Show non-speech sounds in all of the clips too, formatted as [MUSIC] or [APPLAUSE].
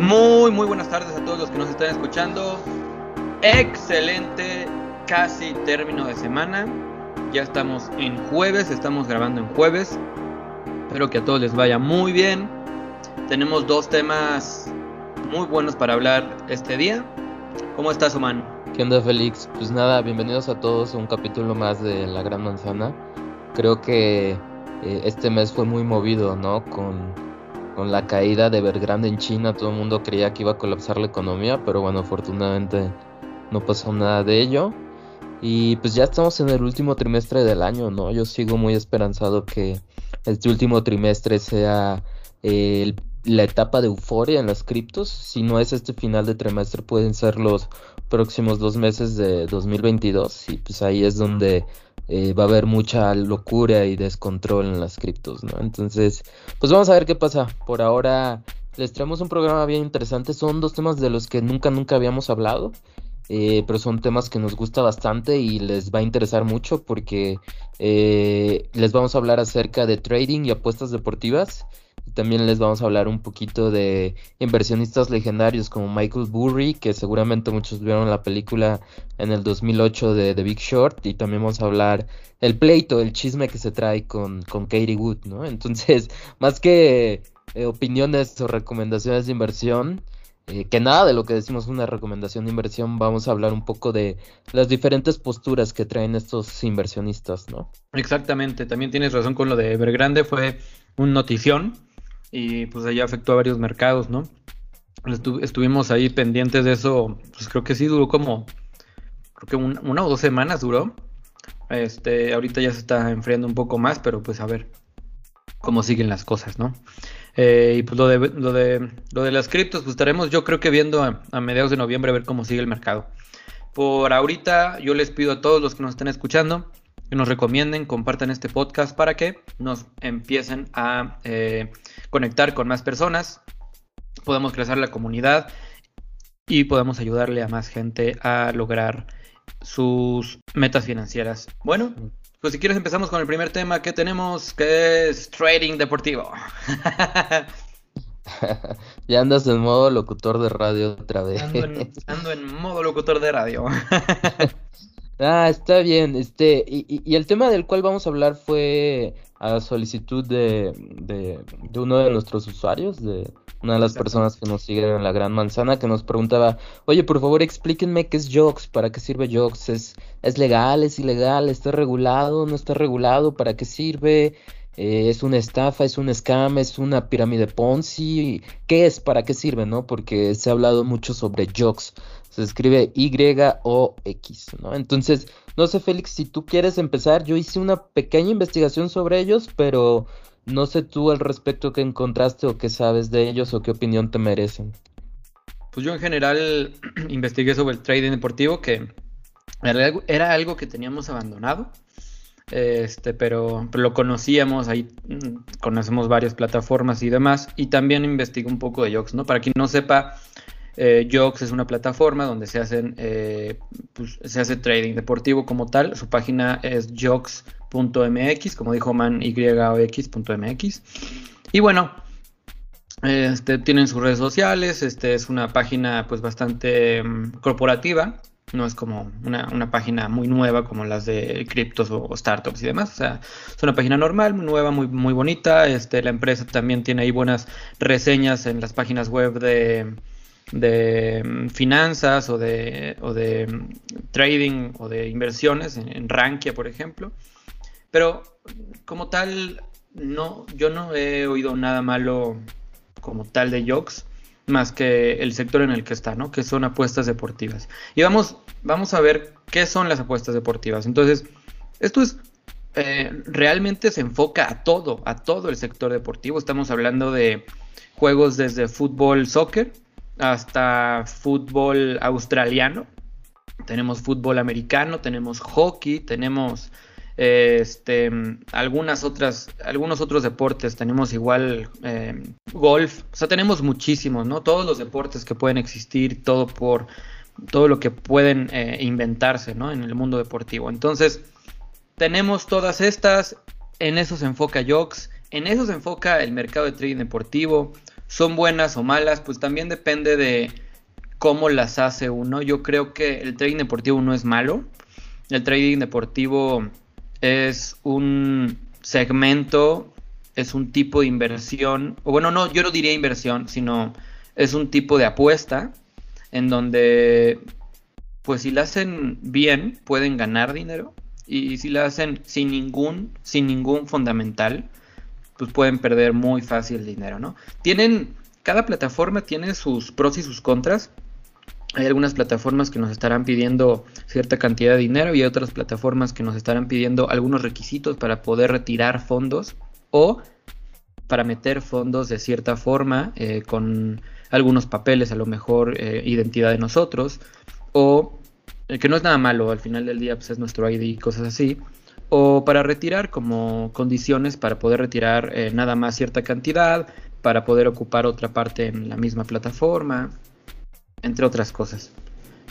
Muy, muy buenas tardes a todos los que nos están escuchando. Excelente, casi término de semana. Ya estamos en jueves, estamos grabando en jueves. Espero que a todos les vaya muy bien. Tenemos dos temas muy buenos para hablar este día. ¿Cómo estás, Oman? ¿Qué onda, Félix? Pues nada, bienvenidos a todos a un capítulo más de La Gran Manzana. Creo que eh, este mes fue muy movido, ¿no? Con, con la caída de Evergrande en China, todo el mundo creía que iba a colapsar la economía, pero bueno, afortunadamente no pasó nada de ello. Y pues ya estamos en el último trimestre del año, ¿no? Yo sigo muy esperanzado que este último trimestre sea eh, la etapa de euforia en las criptos. Si no es este final de trimestre, pueden ser los próximos dos meses de 2022. Y pues ahí es donde eh, va a haber mucha locura y descontrol en las criptos, ¿no? Entonces, pues vamos a ver qué pasa. Por ahora les traemos un programa bien interesante. Son dos temas de los que nunca, nunca habíamos hablado. Eh, pero son temas que nos gusta bastante y les va a interesar mucho porque eh, les vamos a hablar acerca de trading y apuestas deportivas también les vamos a hablar un poquito de inversionistas legendarios como Michael Burry, que seguramente muchos vieron la película en el 2008 de The Big Short. Y también vamos a hablar el pleito, el chisme que se trae con, con Katie Wood, ¿no? [LAUGHS] Entonces, más que eh, opiniones o recomendaciones de inversión, eh, que nada de lo que decimos es una recomendación de inversión, vamos a hablar un poco de las diferentes posturas que traen estos inversionistas, ¿no? Exactamente, también tienes razón con lo de Evergrande, fue un notición y pues allá afectó a varios mercados, ¿no? estuvimos ahí pendientes de eso, pues creo que sí duró como, creo que una o dos semanas duró. Este, ahorita ya se está enfriando un poco más, pero pues a ver cómo siguen las cosas, ¿no? Eh, y pues lo de, lo de, lo de las criptos, pues estaremos yo creo que viendo a, mediados de noviembre a ver cómo sigue el mercado. Por ahorita yo les pido a todos los que nos estén escuchando que nos recomienden, compartan este podcast para que nos empiecen a eh, conectar con más personas, podamos crecer la comunidad y podamos ayudarle a más gente a lograr sus metas financieras. Bueno, pues si quieres empezamos con el primer tema que tenemos, que es trading deportivo. [LAUGHS] ya andas en modo locutor de radio otra vez. Ando en, ando en modo locutor de radio. [LAUGHS] Ah, está bien. Este, y, y, el tema del cual vamos a hablar fue a solicitud de, de, uno de nuestros usuarios, de una de las personas que nos siguen en la Gran Manzana, que nos preguntaba, oye, por favor explíquenme qué es JOX, para qué sirve JOX, ¿Es, es legal, es ilegal, está regulado, no está regulado, para qué sirve, eh, es una estafa, es un scam, es una pirámide Ponzi, ¿qué es? ¿Para qué sirve? ¿No? Porque se ha hablado mucho sobre JOX se escribe Y-O-X, ¿no? Entonces, no sé, Félix, si tú quieres empezar, yo hice una pequeña investigación sobre ellos, pero no sé tú al respecto qué encontraste o qué sabes de ellos o qué opinión te merecen. Pues yo en general [CLEARS THROAT] investigué sobre el trading deportivo, que era algo que teníamos abandonado. Este, pero, pero, lo conocíamos, ahí mm, conocemos varias plataformas y demás, y también investigué un poco de Yox, ¿no? Para quien no sepa, eh, Jox es una plataforma donde se hacen eh, pues, se hace trading deportivo como tal. Su página es jox.mx, como dijo man yox.mx. Y bueno, este, tienen sus redes sociales. Este es una página pues bastante mm, corporativa. No es como una, página muy nueva como las de criptos o, startups y demás. O sea, es una página normal, muy nueva, muy, muy bonita. Este, la empresa también tiene ahí buenas reseñas en las páginas web de, de mm, finanzas o de, o de mm, trading o de inversiones en, Rankia, por ejemplo. Pero como tal, no, yo no he oído nada malo como tal de Yox, más que el sector en el que está, ¿no? Que son apuestas deportivas. Y vamos, vamos a ver qué son las apuestas deportivas. Entonces, esto es eh, realmente se enfoca a todo, a todo el sector deportivo. Estamos hablando de juegos desde fútbol, soccer, hasta fútbol australiano, tenemos fútbol americano, tenemos hockey, tenemos este, algunas otras, algunos otros deportes, tenemos igual eh, golf, o sea, tenemos muchísimos, ¿no? Todos los deportes que pueden existir, todo por todo lo que pueden eh, inventarse, ¿no? En el mundo deportivo. Entonces, tenemos todas estas, en eso se enfoca Jox, en eso se enfoca el mercado de trading deportivo, son buenas o malas, pues también depende de cómo las hace uno. Yo creo que el trading deportivo no es malo. El trading deportivo es un segmento, es un tipo de inversión, o bueno, no, yo no diría inversión, sino es un tipo de apuesta en donde, pues si la hacen bien, pueden ganar dinero y si la hacen sin ningún, sin ningún fundamental, pues pueden perder muy fácil dinero, ¿no? Tienen, cada plataforma tiene sus pros y sus contras. Hay algunas plataformas que nos estarán pidiendo cierta cantidad de dinero y hay otras plataformas que nos estarán pidiendo algunos requisitos para poder retirar fondos o para meter fondos de cierta forma eh, con algunos papeles, a lo mejor eh, identidad de nosotros o eh, que no es nada malo, al final del día pues es nuestro ID y cosas así o para retirar como condiciones para poder retirar eh, nada más cierta cantidad, para poder ocupar otra parte en la misma plataforma, entre otras cosas.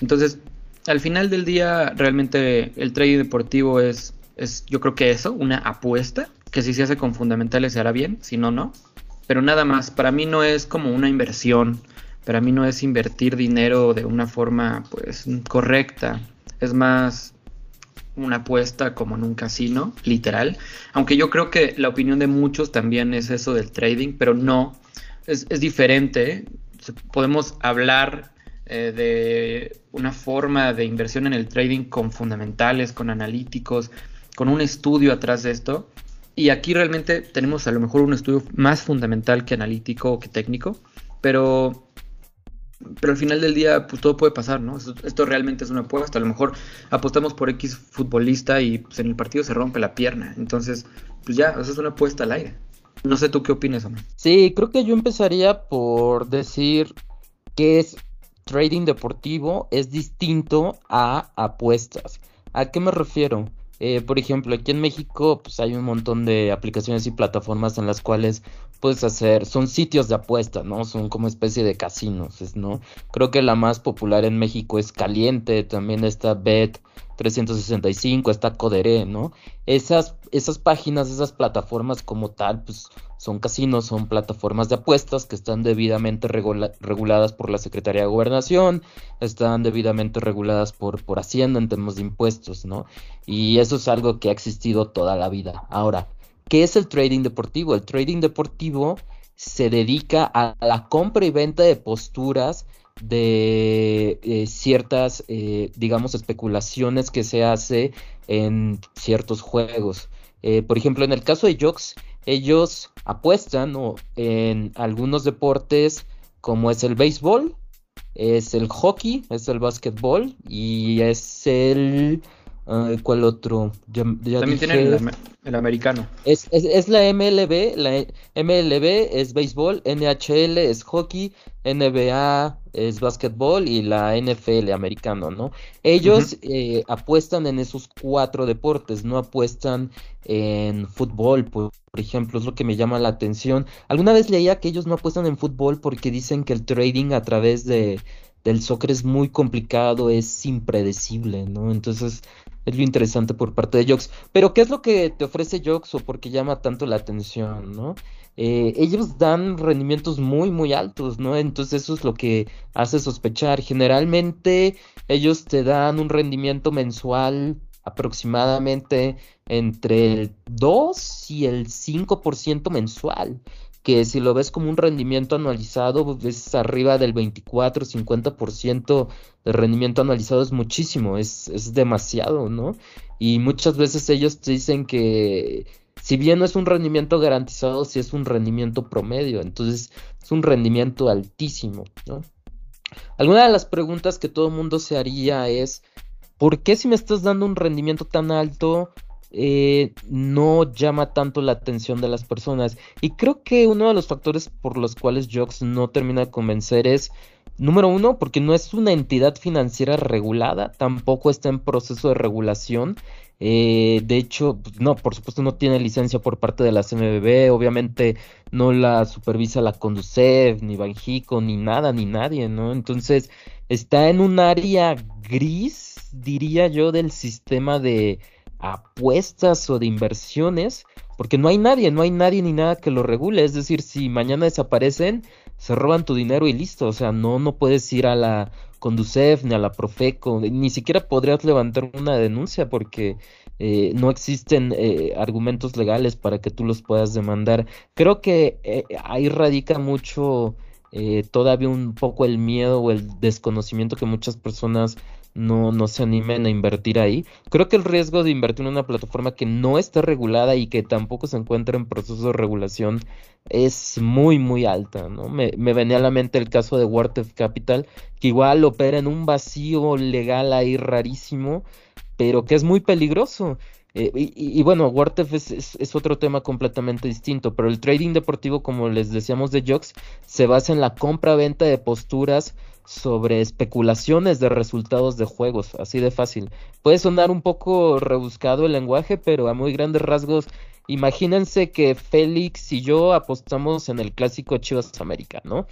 Entonces, al final del día, realmente el trading deportivo es, es yo creo que eso, una apuesta, que si se hace con fundamentales se hará bien, si no, no. Pero nada más, para mí no es como una inversión, para mí no es invertir dinero de una forma pues correcta, es más una apuesta como en un casino, literal. Aunque yo creo que la opinión de muchos también es eso del trading, pero no, es, diferente. Podemos hablar eh, de una forma de inversión en el trading con fundamentales, con analíticos, con un estudio atrás de esto. Y aquí realmente tenemos a lo mejor un estudio más fundamental que analítico o que técnico, pero pero al final del día, pues todo puede pasar, ¿no? Esto, realmente es una apuesta. A lo mejor apostamos por X futbolista y pues, en el partido se rompe la pierna. Entonces, pues ya, eso es una apuesta al aire. No sé tú qué opinas, Amor. Sí, creo que yo empezaría por decir que es trading deportivo es distinto a apuestas. ¿A qué me refiero? Eh, por ejemplo, aquí en México pues hay un montón de aplicaciones y plataformas en las cuales puedes hacer, son sitios de apuesta, ¿no? Son como especie de casinos, ¿no? Creo que la más popular en México es Caliente, también está Bet 365, está Codere, ¿no? Esas, esas páginas, esas plataformas como tal, pues son casinos, son plataformas de apuestas que están debidamente reguladas por la Secretaría de Gobernación, están debidamente reguladas por, por Hacienda en temas de impuestos, ¿no? Y eso es algo que ha existido toda la vida. Ahora, ¿qué es el trading deportivo? El trading deportivo se dedica a la compra y venta de posturas de eh, ciertas, eh, digamos, especulaciones que se hace en ciertos juegos. Eh, por ejemplo, en el caso de Jocks, ellos apuestan en algunos deportes como es el béisbol, es el hockey, es el básquetbol y es el ¿Cuál otro? También tienen el, americano. Es, la MLB, la MLB es béisbol, NHL es hockey, NBA es básquetbol y la NFL americano, ¿no? Ellos eh, apuestan en esos cuatro deportes, no apuestan en fútbol, por, por, ejemplo, es lo que me llama la atención. Alguna vez leía que ellos no apuestan en fútbol porque dicen que el trading a través de del soccer es muy complicado, es impredecible, ¿no? Entonces es lo interesante por parte de Jox. Pero ¿qué es lo que te ofrece Jox o por qué llama tanto la atención, ¿no? Eh, ellos dan rendimientos muy, muy altos, ¿no? Entonces eso es lo que hace sospechar. Generalmente ellos te dan un rendimiento mensual aproximadamente entre el 2 y el 5% mensual que si lo ves como un rendimiento anualizado, pues, es arriba del 24-50% de rendimiento anualizado, es muchísimo, es, es demasiado, ¿no? Y muchas veces ellos te dicen que si bien no es un rendimiento garantizado, sí es un rendimiento promedio, entonces es un rendimiento altísimo, ¿no? Alguna de las preguntas que todo el mundo se haría es, ¿por qué si me estás dando un rendimiento tan alto? Eh, no llama tanto la atención de las personas. Y creo que uno de los factores por los cuales Jox no termina de convencer es, número uno, porque no es una entidad financiera regulada, tampoco está en proceso de regulación. Eh, de hecho, pues, no, por supuesto no tiene licencia por parte de la CMBB, obviamente no la supervisa la Conducef, ni Banjico, ni nada, ni nadie, ¿no? Entonces, está en un área gris, diría yo, del sistema de apuestas o de inversiones, porque no hay nadie, no hay nadie ni nada que lo regule. Es decir, si mañana desaparecen, se roban tu dinero y listo, o sea, no, no puedes ir a la Conducef ni a la Profeco, ni siquiera podrías levantar una denuncia porque eh, no existen eh, argumentos legales para que tú los puedas demandar. Creo que eh, ahí radica mucho todavía un poco el miedo o el desconocimiento que muchas personas no, no se animen a invertir ahí. Creo que el riesgo de invertir en una plataforma que no está regulada y que tampoco se encuentra en proceso de regulación es muy, muy alta, ¿no? Me, me venía a la mente el caso de Wartef Capital, que igual opera en un vacío legal ahí rarísimo, pero que es muy peligroso. Eh, y, bueno, Wartef es, es, otro tema completamente distinto, pero el trading deportivo, como les decíamos de Jocks, se basa en la compra-venta de posturas sobre especulaciones de resultados de juegos, así de fácil. Puede sonar un poco rebuscado el lenguaje, pero a muy grandes rasgos, imagínense que Félix y yo apostamos en el clásico Chivas América, ¿no?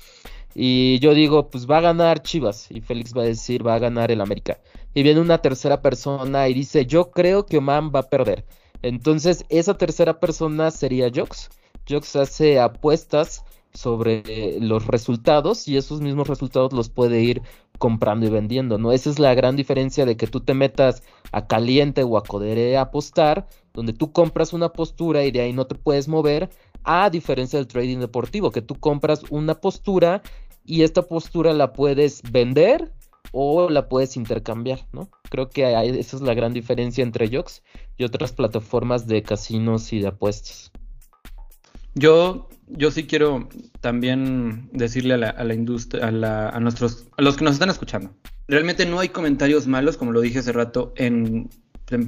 Y yo digo, pues va a ganar Chivas, y Félix va a decir, va a ganar el América. Y viene una tercera persona y dice, yo creo que Oman va a perder. Entonces, esa tercera persona sería Jox. Jox hace apuestas sobre los resultados y esos mismos resultados los puede ir comprando y vendiendo, ¿no? Esa es la gran diferencia de que tú te metas a caliente o a codere a apostar, donde tú compras una postura y de ahí no te puedes mover, a diferencia del trading deportivo, que tú compras una postura y esta postura la puedes vender o la puedes intercambiar, ¿no? Creo que esa es la gran diferencia entre Jox y otras plataformas de casinos y de apuestas. Yo yo sí quiero también decirle a la, industria, a, a, nuestros, a los que nos están escuchando. Realmente no hay comentarios malos, como lo dije hace rato, en,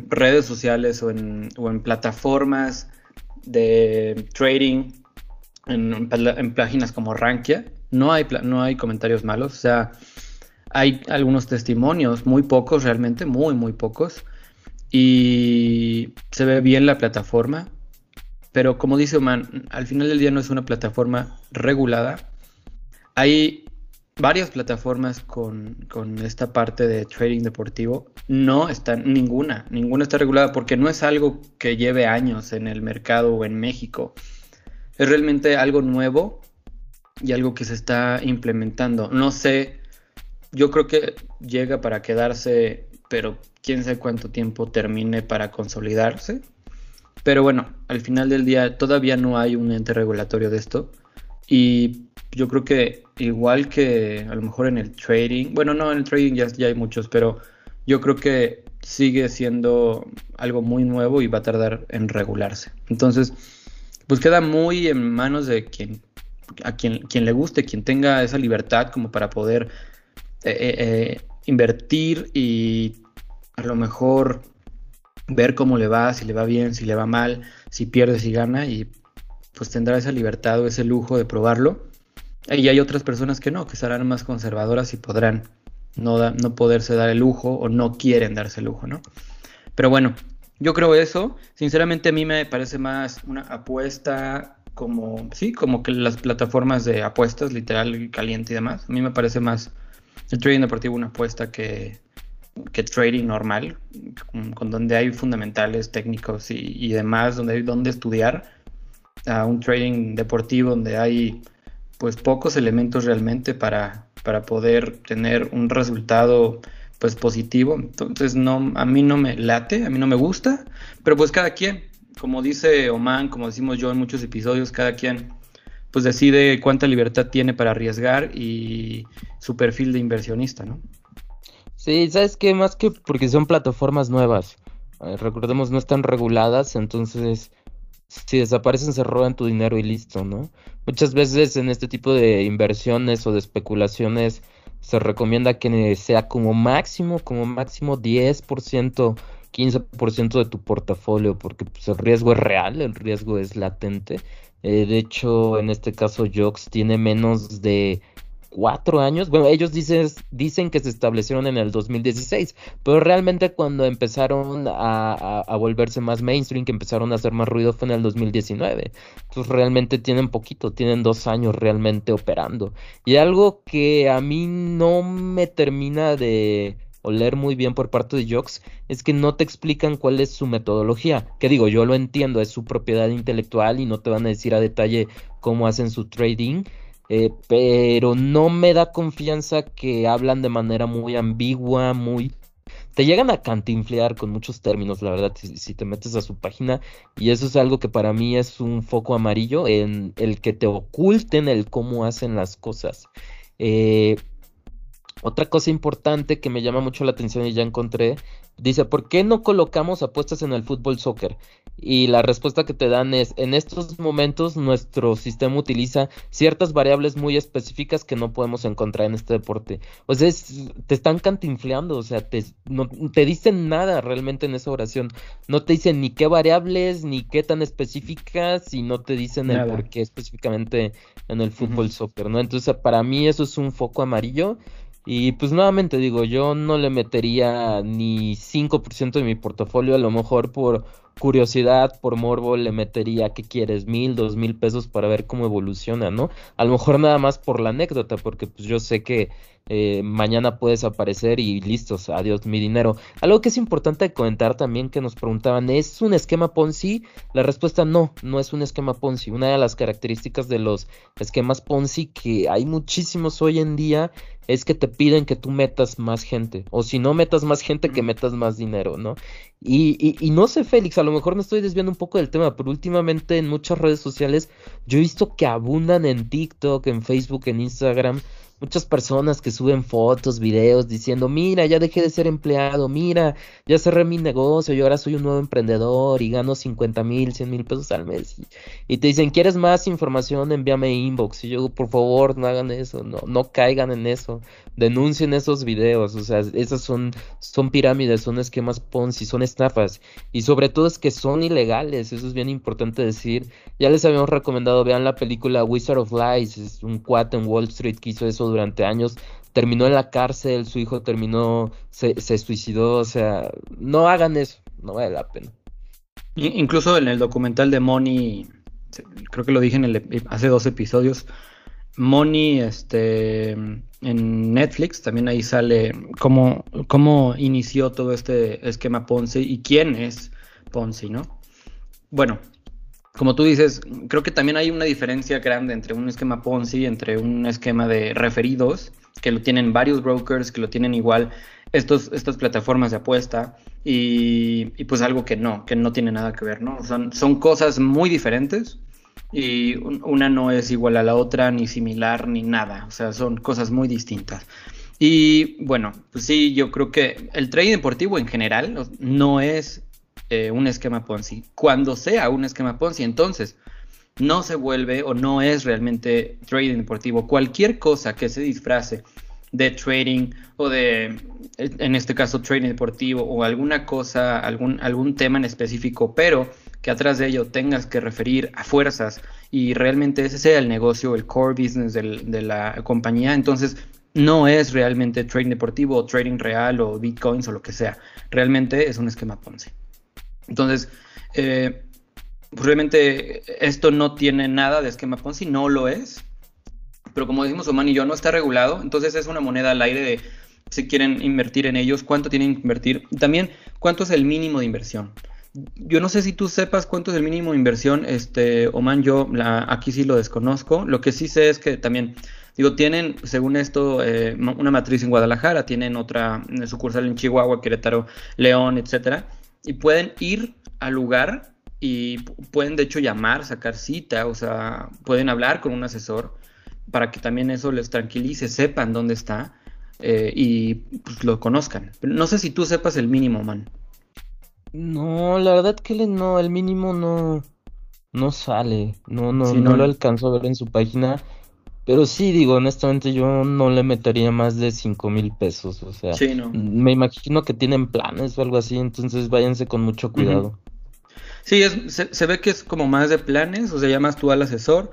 redes sociales o en, o en, plataformas de trading, en, en, páginas como Rankia. No hay, no hay comentarios malos, o sea, hay algunos testimonios, muy pocos realmente, muy, muy pocos. Y se ve bien la plataforma, pero como dice Oman, al final del día no es una plataforma regulada. Hay varias plataformas con, esta parte de trading deportivo. No está ninguna, ninguna está regulada porque no es algo que lleve años en el mercado o en México. Es realmente algo nuevo y algo que se está implementando. No sé, yo creo que llega para quedarse, pero quién sabe cuánto tiempo termine para consolidarse. Pero bueno, al final del día todavía no hay un ente regulatorio de esto. Y yo creo que igual que a lo mejor en el trading, bueno, no, en el trading ya, ya hay muchos, pero yo creo que sigue siendo algo muy nuevo y va a tardar en regularse. Entonces, pues queda muy en manos de quien, a quien, quien le guste, quien tenga esa libertad como para poder eh, eh, eh, invertir y a lo mejor ver cómo le va, si le va bien, si le va mal, si pierde, si gana y pues tendrá esa libertad o ese lujo de probarlo. Y hay otras personas que no, que serán más conservadoras y podrán no, no poderse dar el lujo o no quieren darse el lujo, ¿no? Pero bueno, yo creo eso. Sinceramente a mí me parece más una apuesta como, sí, como que las plataformas de apuestas, literal, caliente y demás. A mí me parece más el trading deportivo una apuesta que, que trading normal, con, donde hay fundamentales técnicos y, demás, donde hay donde estudiar, a un trading deportivo donde hay pues pocos elementos realmente para, para poder tener un resultado pues positivo. Entonces no, a mí no me late, a mí no me gusta, pero pues cada quien, como dice Oman, como decimos yo en muchos episodios, cada quien pues decide cuánta libertad tiene para arriesgar y su perfil de inversionista, ¿no? Sí, ¿sabes qué? Más que porque son plataformas nuevas. Eh, recordemos, no están reguladas, entonces si desaparecen se roban tu dinero y listo, ¿no? Muchas veces en este tipo de inversiones o de especulaciones se recomienda que sea como máximo, como máximo 10%, 15% de tu portafolio, porque pues, el riesgo es real, el riesgo es latente. Eh, de hecho, en este caso, Jox tiene menos de cuatro años. Bueno, ellos dicen, dicen que se establecieron en el 2016, pero realmente cuando empezaron a, volverse más mainstream, que empezaron a hacer más ruido, fue en el 2019. Entonces realmente tienen poquito, tienen dos años realmente operando. Y algo que a mí no me termina de oler muy bien por parte de Jox es que no te explican cuál es su metodología. Que digo, yo lo entiendo, es su propiedad intelectual y no te van a decir a detalle cómo hacen su trading eh, pero no me da confianza que hablan de manera muy ambigua, muy... Te llegan a cantinflear con muchos términos, la verdad, si, te metes a su página, y eso es algo que para mí es un foco amarillo en el que te oculten el cómo hacen las cosas. Eh, otra cosa importante que me llama mucho la atención y ya encontré, dice, ¿por qué no colocamos apuestas en el fútbol soccer? Y la respuesta que te dan es, en estos momentos nuestro sistema utiliza ciertas variables muy específicas que no podemos encontrar en este deporte. O sea, te están cantinfleando, o sea, te, no te dicen nada realmente en esa oración. No te dicen ni qué variables, ni qué tan específicas, y no te dicen el por qué específicamente en el fútbol soccer, ¿no? Entonces, para mí eso es un foco amarillo. Y pues nuevamente digo, yo no le metería ni 5% de mi portafolio, a lo mejor por curiosidad, por morbo, le metería, ¿qué quieres? Mil, dos mil pesos para ver cómo evoluciona, ¿no? A lo mejor nada más por la anécdota, porque pues yo sé que eh, mañana puedes aparecer y listos, adiós mi dinero. Algo que es importante comentar también que nos preguntaban, ¿es un esquema Ponzi? La respuesta no, no es un esquema Ponzi. Una de las características de los esquemas Ponzi que hay muchísimos hoy en día es que te piden que tú metas más gente, o si no metas más gente, que metas más dinero, ¿no? Y, y, y, no sé, Félix, a lo mejor me estoy desviando un poco del tema, pero últimamente en muchas redes sociales yo he visto que abundan en TikTok, en Facebook, en Instagram, muchas personas que suben fotos, videos diciendo, mira, ya dejé de ser empleado, mira, ya cerré mi negocio, yo ahora soy un nuevo emprendedor y gano 50 mil, 100 mil pesos al mes. Y, te dicen, ¿quieres más información? Envíame inbox. Y yo, por favor, no hagan eso, no, no caigan en eso, denuncien esos videos, o sea, esas son, son pirámides, son esquemas Ponzi, son estafas. Y sobre todo es que son ilegales, eso es bien importante decir. Ya les habíamos recomendado, vean la película Wizard of Lies, es un cuate en Wall Street que hizo eso durante años, terminó en la cárcel, su hijo terminó, se, suicidó, o sea, no hagan eso, no vale la pena. Incluso en el documental de Money, creo que lo dije en hace dos episodios, Money, este, en Netflix, también ahí sale cómo, cómo inició todo este esquema Ponzi y quién es Ponzi, ¿no? Bueno, como tú dices, creo que también hay una diferencia grande entre un esquema Ponzi, entre un esquema de referidos, que lo tienen varios brokers, que lo tienen igual estos, estas plataformas de apuesta, y, pues algo que no, que no tiene nada que ver, ¿no? Son, son cosas muy diferentes y una no es igual a la otra, ni similar, ni nada, o sea, son cosas muy distintas. Y bueno, pues sí, yo creo que el trading deportivo en general no es eh, un esquema Ponzi. Cuando sea un esquema Ponzi, entonces no se vuelve o no es realmente trading deportivo. Cualquier cosa que se disfrace de trading o de, en este caso, trading deportivo o alguna cosa, algún, algún tema en específico, pero que atrás de ello tengas que referir a fuerzas y realmente ese sea el negocio, el core business de la compañía, entonces no es realmente trading deportivo o trading real o bitcoins o lo que sea. Realmente es un esquema Ponzi. Entonces, eh, pues realmente esto no tiene nada de esquema Ponzi, no lo es. Pero como decimos Oman y yo, no está regulado. Entonces es una moneda al aire de si quieren invertir en ellos, cuánto tienen que invertir. También cuánto es el mínimo de inversión. Yo no sé si tú sepas cuánto es el mínimo de inversión, este, Oman, yo aquí sí lo desconozco. Lo que sí sé es que también, digo, tienen, según esto, eh, una matriz en Guadalajara, tienen otra sucursal en Chihuahua, Querétaro, León, etcétera y pueden ir al lugar y pueden de hecho llamar, sacar cita, o sea, pueden hablar con un asesor para que también eso les tranquilice, sepan dónde está eh, y pues, lo conozcan. no sé si tú sepas el mínimo, man. No, la verdad que no, el mínimo no, no sale, no, no, no, lo alcanzo a ver en su página. Pero sí, digo, honestamente yo no le metería más de cinco mil pesos, o sea, me imagino que tienen planes o algo así, entonces váyanse con mucho cuidado. Sí, es, se, ve que es como más de planes, o sea, llamas tú al asesor,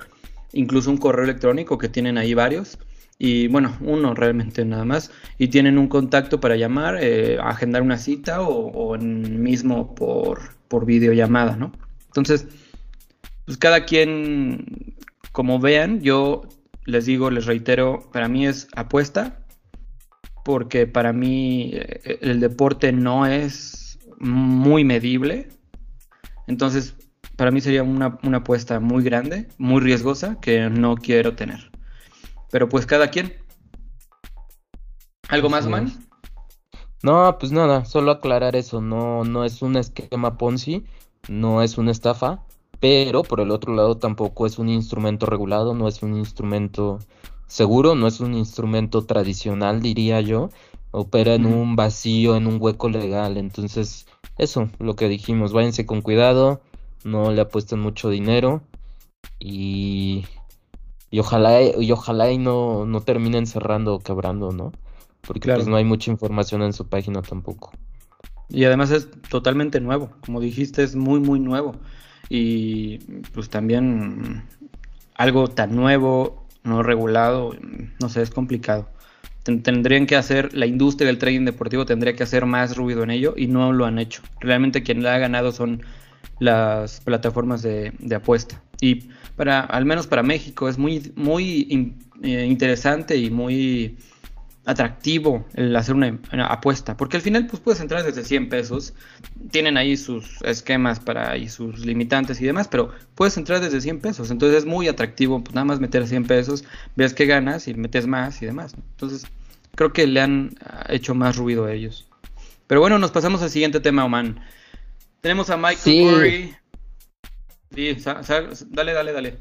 incluso un correo electrónico que tienen ahí varios, y bueno, uno realmente nada más, y tienen un contacto para llamar, eh, agendar una cita o, o mismo por, por videollamada, ¿no? Entonces, pues cada quien, como vean, yo les digo, les reitero, para mí es apuesta, porque para mí eh, el deporte no es muy medible. Entonces, para mí sería una, apuesta muy grande, muy riesgosa, que no quiero tener. Pero pues cada quien. ¿Algo más, man? No, pues nada, solo aclarar eso, no, no es un esquema Ponzi, no es una estafa, pero por el otro lado tampoco es un instrumento regulado, no es un instrumento seguro, no es un instrumento tradicional, diría yo, opera en un vacío, en un hueco legal, entonces eso, lo que dijimos, váyanse con cuidado, no le apuesten mucho dinero y, y ojalá y ojalá y no, no terminen cerrando o quebrando, ¿no? Porque pues no hay mucha información en su página tampoco. Y además es totalmente nuevo, como dijiste, es muy muy nuevo. Y pues también algo tan nuevo, no regulado, no sé, es complicado. Tendrían que hacer, la industria del trading deportivo tendría que hacer más ruido en ello y no lo han hecho. Realmente quien le ha ganado son las plataformas de, apuesta. Y para, al menos para México, es muy, muy eh, interesante y muy atractivo el hacer una, apuesta, porque al final pues puedes entrar desde 100 pesos, tienen ahí sus esquemas para y sus limitantes y demás, pero puedes entrar desde 100 pesos, entonces es muy atractivo pues, nada más meter 100 pesos, ves que ganas y metes más y demás, entonces creo que le han ah, hecho más ruido a ellos. Pero bueno, nos pasamos al siguiente tema, Oman. Tenemos a Michael sí. dale, dale, dale.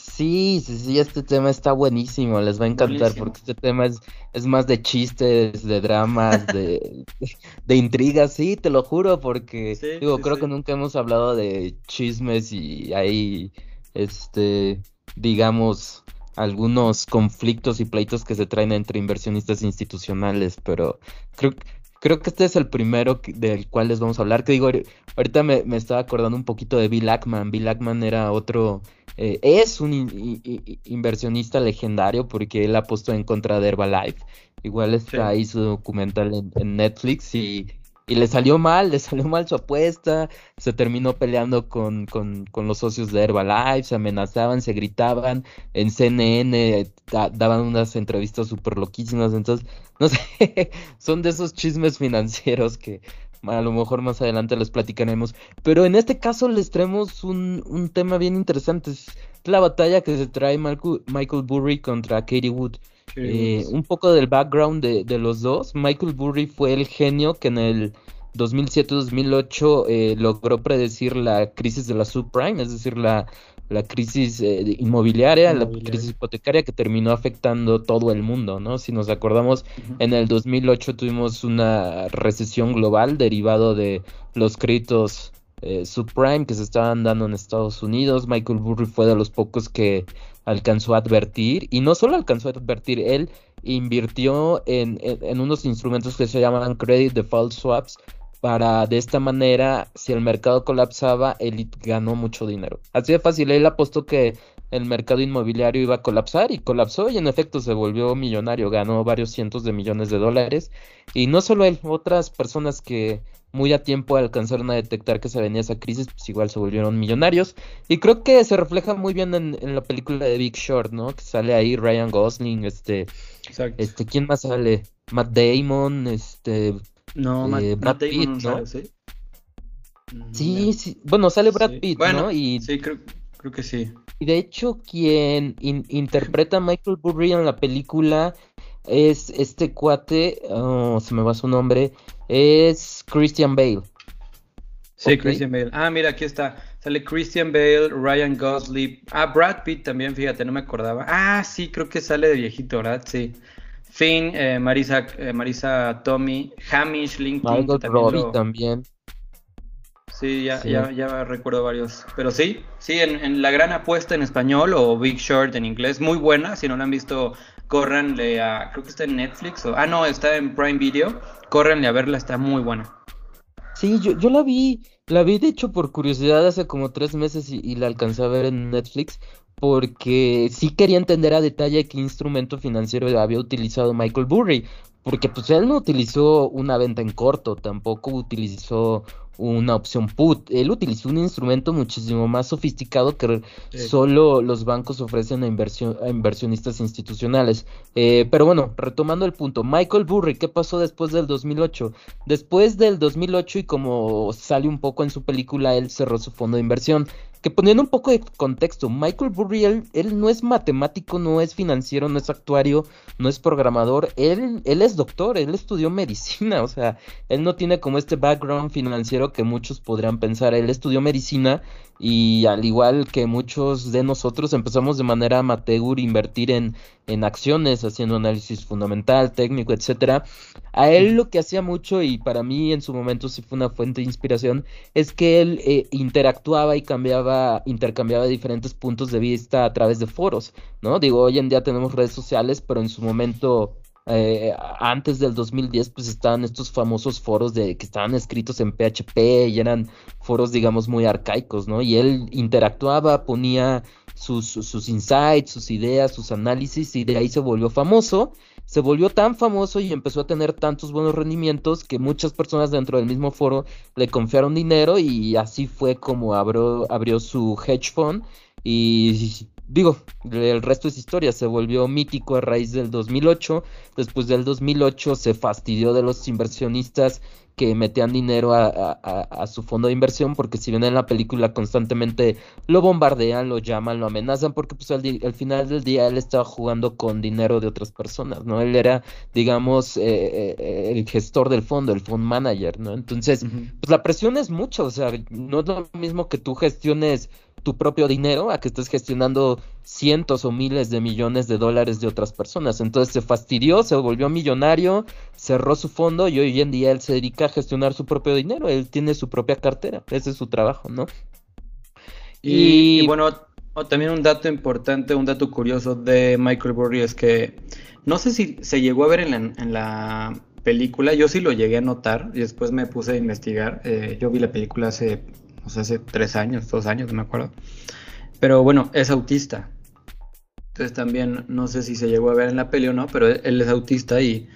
Sí, sí, sí, este tema está buenísimo, les va a encantar porque este tema es, es más de chistes, de dramas, de, [LAUGHS] de, intrigas, sí, te lo juro, porque digo, creo que nunca hemos hablado de chismes y hay, este, digamos, algunos conflictos y pleitos que se traen entre inversionistas institucionales, pero creo, creo que este es el primero del cual les vamos a hablar, que digo, ahorita me, me estaba acordando un poquito de Bill Ackman, Bill Ackman era otro eh, es un inversionista legendario porque él apostó en contra de Herbalife. Igual está ahí su documental en, Netflix y, le salió mal, le salió mal su apuesta, se terminó peleando con, con, los socios de Herbalife, se amenazaban, se gritaban, en CNN daban unas entrevistas súper loquísimas, entonces, no [LAUGHS] sé, son de esos chismes financieros que a lo mejor más adelante les platicaremos. Pero en este caso les traemos un, un tema bien interesante. Es la batalla que se trae Michael, Burry contra Katie Wood. Eh, un poco del background de, de, los dos. Michael Burry fue el genio que en el 2007-2008 eh, logró predecir la crisis de la subprime, es decir, la, la crisis eh, inmobiliaria, la crisis hipotecaria que terminó afectando todo el mundo, ¿no? Si nos acordamos, en el 2008 tuvimos una recesión global derivado de los créditos eh, subprime que se estaban dando en Estados Unidos. Michael Burry fue de los pocos que alcanzó a advertir, y no solo alcanzó a advertir, él invirtió en, en unos instrumentos que se llaman credit default swaps, para de esta manera, si el mercado colapsaba, él ganó mucho dinero. Así de fácil, él apostó que el mercado inmobiliario iba a colapsar y colapsó y en efecto se volvió millonario, ganó varios cientos de millones de dólares. Y no solo él, otras personas que muy a tiempo alcanzaron a detectar que se venía esa crisis, pues igual se volvieron millonarios. Y creo que se refleja muy bien en, la película de Big Short, ¿no? Que sale ahí Ryan Gosling, este, este, ¿quién más sale? Matt Damon, este, no, eh, Brad Pitt, ¿no? ¿sí? Sí, sí, bueno, sale Brad Pitt, ¿no? Y, sí, creo, creo, que sí. Y de hecho, quien interpreta a Michael Burry en la película es este cuate, oh, se me va su nombre, es Christian Bale. Sí, Christian Bale. Ah, mira, aquí está. Sale Christian Bale, Ryan Gosling. Ah, Brad Pitt también, fíjate, no me acordaba. Ah, sí, creo que sale de viejito, ¿verdad? Sí. Finn, eh, Marisa, eh, Marisa Tommy, Hamish, Lincoln. también, también. Sí ya, Ya, ya, recuerdo varios. Pero sí, sí, en, La Gran Apuesta en español o Big Short en inglés, muy buena. Si no la han visto, córranle a. Creo que está en Netflix. O, ah, no, está en Prime Video. Córranle a verla, está muy buena. Sí, yo, yo la vi, la vi de hecho por curiosidad hace como tres meses y, y la alcancé a ver en Netflix porque sí quería entender a detalle qué instrumento financiero había utilizado Michael Burry, porque pues él no utilizó una venta en corto, tampoco utilizó una opción put, él utilizó un instrumento muchísimo más sofisticado que solo los bancos ofrecen a, inversión, a inversionistas institucionales. Eh, pero bueno, retomando el punto, Michael Burry, ¿qué pasó después del 2008? Después del 2008 y como sale un poco en su película, él cerró su fondo de inversión. Que poniendo un poco de contexto, Michael Burry, él, no es matemático, no es financiero, no es actuario, no es programador, él, él es doctor, él estudió medicina, o sea, él no tiene como este background financiero que muchos podrían pensar, él estudió medicina y al igual que muchos de nosotros empezamos de manera amateur a invertir en, en acciones, haciendo análisis fundamental, técnico, etcétera. A él lo que hacía mucho y para mí en su momento sí fue una fuente de inspiración es que él eh, interactuaba y cambiaba, intercambiaba diferentes puntos de vista a través de foros, ¿no? Digo, hoy en día tenemos redes sociales, pero en su momento eh, antes del 2010 pues estaban estos famosos foros de que estaban escritos en PHP y eran foros digamos muy arcaicos, ¿no? Y él interactuaba, ponía sus, sus insights, sus ideas, sus análisis y de ahí se volvió famoso. Se volvió tan famoso y empezó a tener tantos buenos rendimientos que muchas personas dentro del mismo foro le confiaron dinero y así fue como abrió, abrió su hedge fund y digo, el resto es historia, se volvió mítico a raíz del 2008, después del 2008 se fastidió de los inversionistas que metían dinero a, su fondo de inversión, porque si ven en la película constantemente lo bombardean, lo llaman, lo amenazan, porque pues al, final del día él estaba jugando con dinero de otras personas, ¿no? Él era, digamos, eh, eh, el gestor del fondo, el fund manager, ¿no? Entonces, pues la presión es mucho, o sea, no es lo mismo que tú gestiones tu propio dinero a que estés gestionando cientos o miles de millones de dólares de otras personas. Entonces se fastidió, se volvió millonario, cerró su fondo y hoy en día él se dedica a gestionar su propio dinero, él tiene su propia cartera, ese es su trabajo, ¿no? Y, bueno, también un dato importante, un dato curioso de Michael Burry es que no sé si se llegó a ver en la, película, yo sí lo llegué a notar y después me puse a investigar, eh, yo vi la película hace hace tres años, dos años, no me acuerdo. Pero bueno, es autista. Entonces también no sé si se llegó a ver en la peli o no, pero él es autista y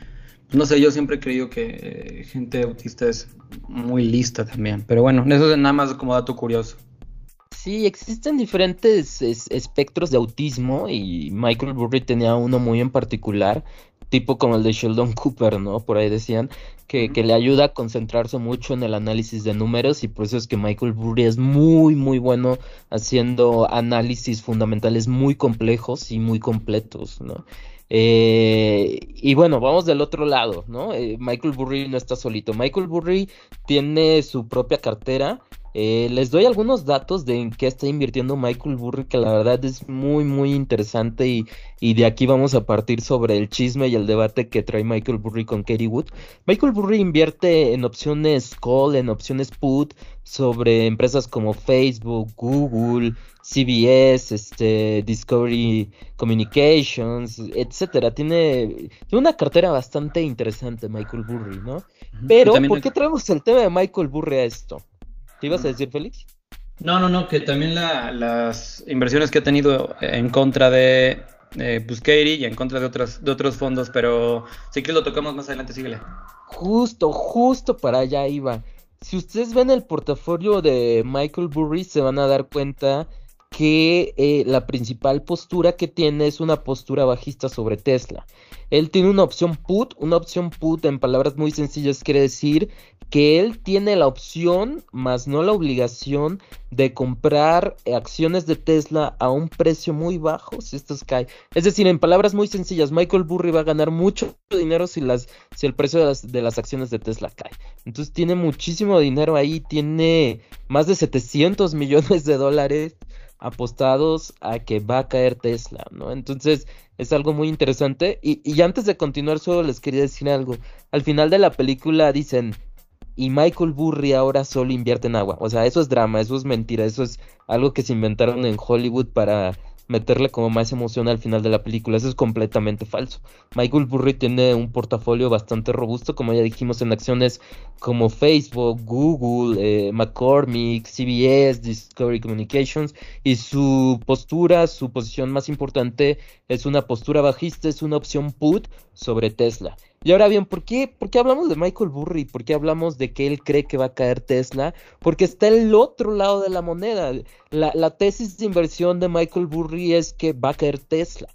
no sé, yo siempre he creído que eh, gente autista es muy lista también. Pero bueno, eso es nada más como dato curioso. Sí, existen diferentes espectros de autismo y Michael Burry tenía uno muy en particular tipo como el de Sheldon [LAUGHS] Cooper, ¿no? Por ahí decían que, que, le ayuda a concentrarse mucho en el análisis de números y por eso es que Michael Burry es muy, muy bueno haciendo análisis fundamentales muy complejos y muy completos, ¿no? Eh, y bueno, vamos del otro lado, ¿no? Eh, Michael Burry no está solito. Michael Burry tiene su propia cartera eh, les doy algunos datos de en qué está invirtiendo Michael Burry, que la verdad es muy, muy interesante y, y, de aquí vamos a partir sobre el chisme y el debate que trae Michael Burry con Katie Wood. Michael Burry invierte en opciones call, en opciones put, sobre empresas como Facebook, Google, CBS, este, Discovery Communications, etcétera. Tiene, tiene una cartera bastante interesante Michael Burry, ¿no? Pero, ¿por qué traemos el tema de Michael Burry a esto? ¿Qué ibas a decir, Félix? No, no, no, que también las inversiones que ha tenido en contra de eh, y en contra de otros, de otros fondos, pero sí que lo tocamos más adelante, síguele. Justo, justo para allá iba. Si ustedes ven el portafolio de Michael Burry, se van a dar cuenta que eh, la principal postura que tiene es una postura bajista sobre Tesla. Él tiene una opción put, una opción put en palabras muy sencillas quiere decir que él tiene la opción, más no la obligación, de comprar acciones de Tesla a un precio muy bajo si estas caen. Es decir, en palabras muy sencillas, Michael Burry va a ganar mucho dinero si, las, si el precio de las, de las acciones de Tesla cae. Entonces tiene muchísimo dinero ahí, tiene más de 700 millones de dólares apostados a que va a caer Tesla, ¿no? Entonces es algo muy interesante. Y, y, antes de continuar, solo les quería decir algo. Al final de la película dicen, y Michael Burry ahora solo invierte en agua. O sea, eso es drama, eso es mentira, eso es algo que se inventaron en Hollywood para meterle como más emoción al final de la película. Eso es completamente falso. Michael Burry tiene un portafolio bastante robusto, como ya dijimos, en acciones como Facebook, Google, eh, McCormick, CBS, Discovery Communications. Y su postura, su posición más importante es una postura bajista, es una opción put sobre Tesla. Y ahora bien, ¿por qué, ¿por qué hablamos de Michael Burry? ¿Por qué hablamos de que él cree que va a caer Tesla? Porque está el otro lado de la moneda. La, la tesis de inversión de Michael Burry es que va a caer Tesla.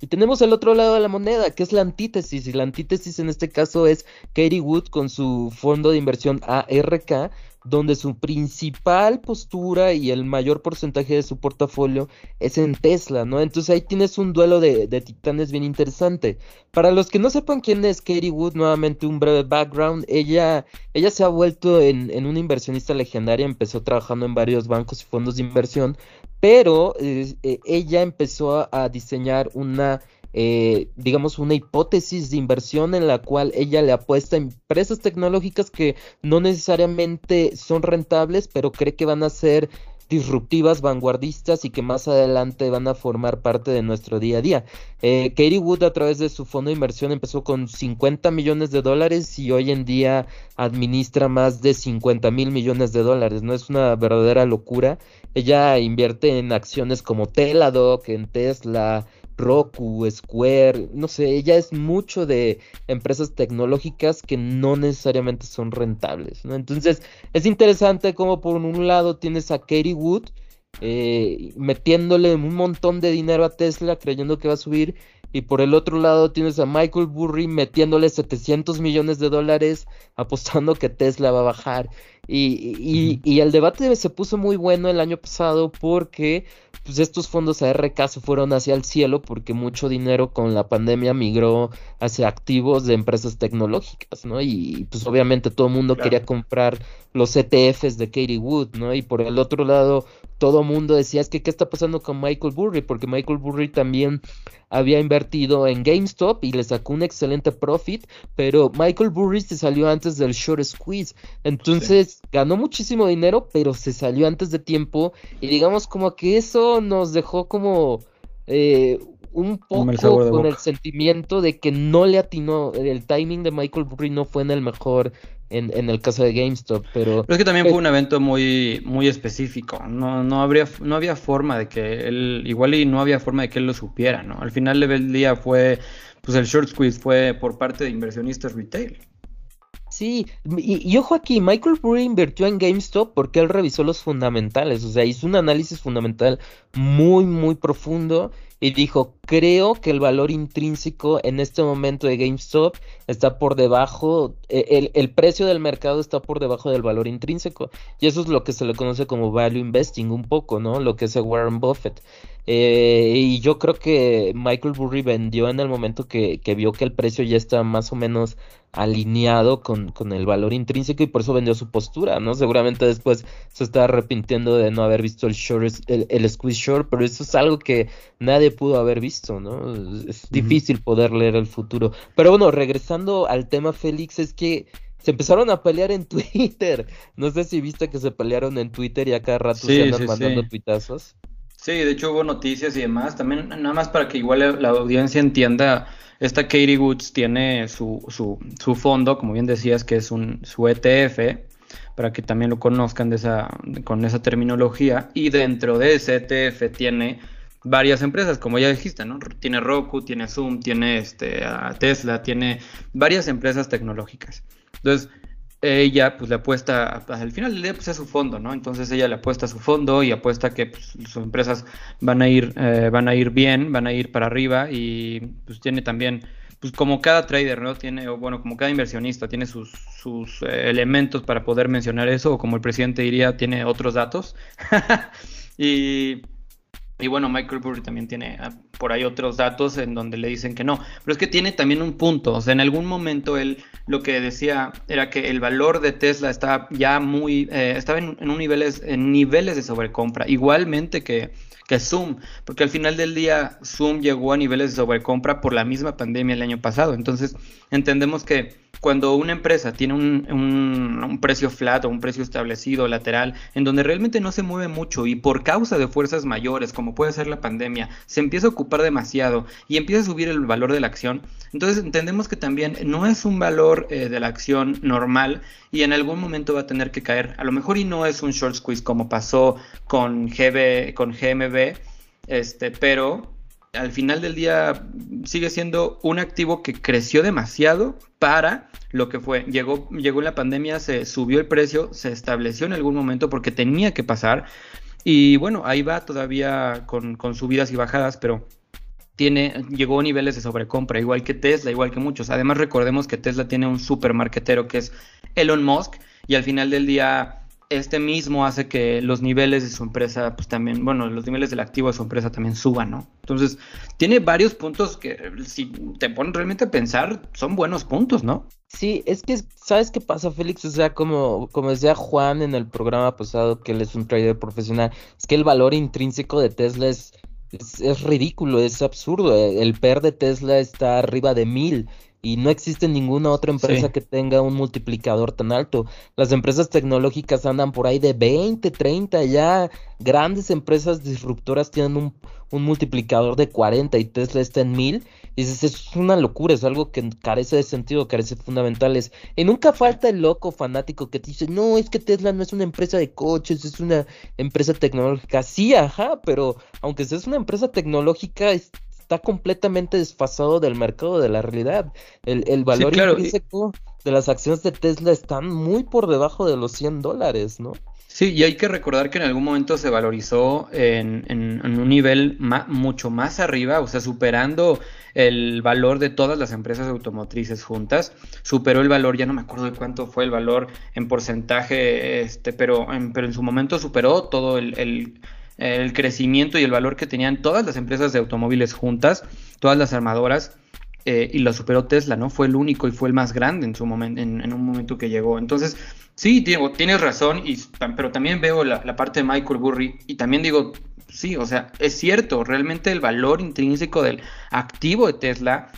Y tenemos el otro lado de la moneda, que es la antítesis. Y la antítesis en este caso es Katie Wood con su fondo de inversión ARK, donde su principal postura y el mayor porcentaje de su portafolio es en Tesla, ¿no? Entonces ahí tienes un duelo de, titanes bien interesante. Para los que no sepan quién es Katie Wood, nuevamente un breve background, ella, ella se ha vuelto en, en una inversionista legendaria, empezó trabajando en varios bancos y fondos de inversión, pero eh, eh, ella empezó a diseñar una eh, digamos, una hipótesis de inversión en la cual ella le apuesta a empresas tecnológicas que no necesariamente son rentables, pero cree que van a ser disruptivas, vanguardistas y que más adelante van a formar parte de nuestro día a día. Eh, Katie Wood a través de su fondo de inversión empezó con 50 millones de dólares y hoy en día administra más de 50 mil millones de dólares. No es una verdadera locura. Ella invierte en acciones como Teladoc, en Tesla, Roku, Square, no sé, ella es mucho de empresas tecnológicas que no necesariamente son rentables, ¿no? Entonces, es interesante como por un lado tienes a Katie Wood eh, metiéndole un montón de dinero a Tesla creyendo que va a subir y por el otro lado tienes a Michael Burry metiéndole 700 millones de dólares apostando que Tesla va a bajar. Y, y, el debate se puso muy bueno el año pasado porque pues estos fondos ARK se fueron hacia el cielo porque mucho dinero con la pandemia migró hacia activos de empresas tecnológicas, ¿no? Y pues obviamente todo el mundo quería comprar los ETFs de Katie Wood, ¿no? Y por el otro lado todo el mundo decía, es que qué está pasando con Michael Burry, porque Michael Burry también había invertido en GameStop y le sacó un excelente profit, pero Michael Burry se salió antes del short squeeze, entonces ganó muchísimo dinero, pero se salió antes de tiempo. Y digamos como que eso nos dejó como eh, un poco con el sentimiento de que no le atinó, el timing de Michael Burry no fue en el mejor en, en el caso de GameStop, pero... Pero es que también fue un evento muy, muy específico, no, no, habría, no había forma de que él, igual y no había forma de que él lo supiera, ¿no? Al final del día fue, pues el short squeeze fue por parte de inversionistas retail. Sí, y, ojo aquí, Michael Burry invirtió en GameStop porque él revisó los fundamentales, o sea, hizo un análisis fundamental muy, muy profundo y dijo, creo que el valor intrínseco en este momento de GameStop está por debajo, e, el, precio del mercado está por debajo del valor intrínseco. Y eso es lo que se le conoce como value investing un poco, ¿no? Lo que es Warren Buffett. Eh, y yo creo que Michael Burry vendió en el momento que, vio que el precio ya está más o menos alineado con, el valor intrínseco y por eso vendió su postura, ¿no? Seguramente después se está arrepintiendo de no haber visto el short, el squeeze short, pero eso es algo que nadie pudo haber visto, ¿no? Es difícil poder leer el futuro. Pero bueno, regresando al tema Félix, es que se empezaron a pelear en [LAUGHS] Twitter. No sé si viste que se pelearon en Twitter y a cada rato se andan mandando sí. tuitazos. Sí, de hecho hubo noticias y demás. También, nada más para que igual la audiencia entienda esta Katie Woods tiene su, su, su fondo, como bien decías, que es un, su ETF, para que también lo conozcan de esa, con esa terminología. Y dentro de ese ETF tiene varias empresas, como ya dijiste, ¿no? Tiene Roku, tiene Zoom, tiene este, Tesla, tiene varias empresas tecnológicas. Entonces, ella pues le apuesta, al final del día pues es su fondo, ¿no? Entonces ella le apuesta a su fondo y apuesta que pues, sus empresas van a ir, eh, van a ir bien, van a ir para arriba y pues tiene también, pues como cada trader, ¿no? Tiene, o bueno, como cada inversionista tiene sus, sus eh, elementos para poder mencionar eso, o como el presidente diría, tiene otros datos. [LAUGHS] y y bueno, Michael Burry también tiene ah, por ahí otros datos en donde le dicen que no. Pero es que tiene también un punto. O sea, en algún momento él lo que decía era que el valor de Tesla estaba ya muy. Eh, estaba en, un niveles, en niveles de sobrecompra. Igualmente que, que Zoom. Porque al final del día Zoom llegó a niveles de sobrecompra por la misma pandemia el año pasado. Entonces, entendemos que cuando una empresa tiene un, precio flat o un precio establecido lateral, en donde realmente no se mueve mucho y por causa de fuerzas mayores, como puede ser la pandemia, se empieza a ocupar demasiado y empieza a subir el valor de la acción, entonces entendemos que también no es un valor eh, de la acción normal y en algún momento va a tener que caer. A lo mejor y no es un short squeeze como pasó con, GB, con GMB, este, pero al final del día sigue siendo un activo que creció demasiado para lo que fue. Llegó, llegó la pandemia, se subió el precio, se estableció en algún momento porque tenía que pasar. Y bueno, ahí va todavía con, subidas y bajadas, pero tiene, llegó a niveles de sobrecompra, igual que Tesla, igual que muchos. Además, recordemos que Tesla tiene un supermarketero que es Elon Musk, y al final del día este mismo hace que los niveles de su empresa, pues también, bueno, los niveles del activo de su empresa también suban, ¿no? Entonces, tiene varios puntos que, si te ponen realmente a pensar, son buenos puntos, ¿no? Sí, es que, ¿sabes qué pasa, Félix? O sea, como, como decía Juan en el programa pasado, que él es un trader profesional, es que el valor intrínseco de Tesla es, es, ridículo, es absurdo. El PER de Tesla está arriba de mil y no existe ninguna otra empresa que tenga un multiplicador tan alto. Las empresas tecnológicas andan por ahí de 20, 30, ya grandes empresas disruptoras tienen un, un multiplicador de 40 y Tesla está en 1000. Y dices, es una locura, es algo que carece de sentido, carece de fundamentales. Y nunca falta el loco fanático que te dice, no, es que Tesla no es una empresa de coches, es una empresa tecnológica. Sí, ajá, pero aunque sea una empresa tecnológica, está completamente desfasado del mercado de la realidad. El, el valor intrínseco de las acciones de Tesla están muy por debajo de los 100 dólares, ¿no? Sí, y hay que recordar que en algún momento se valorizó en, un nivel mucho más arriba, o sea, superando el valor de todas las empresas automotrices juntas, superó el valor, ya no me acuerdo de cuánto fue el valor en porcentaje, este, pero, en, pero en su momento superó todo el, el crecimiento y el valor que tenían todas las empresas de automóviles juntas, todas las armadoras, eh, y lo superó Tesla, ¿no? Fue el único y fue el más grande en su momento, en, un momento que llegó. Entonces, sí, Diego, tienes razón, y, pero también veo la, la, parte de Michael Burry y también digo, sí, o sea, es cierto, realmente el valor intrínseco del activo de Tesla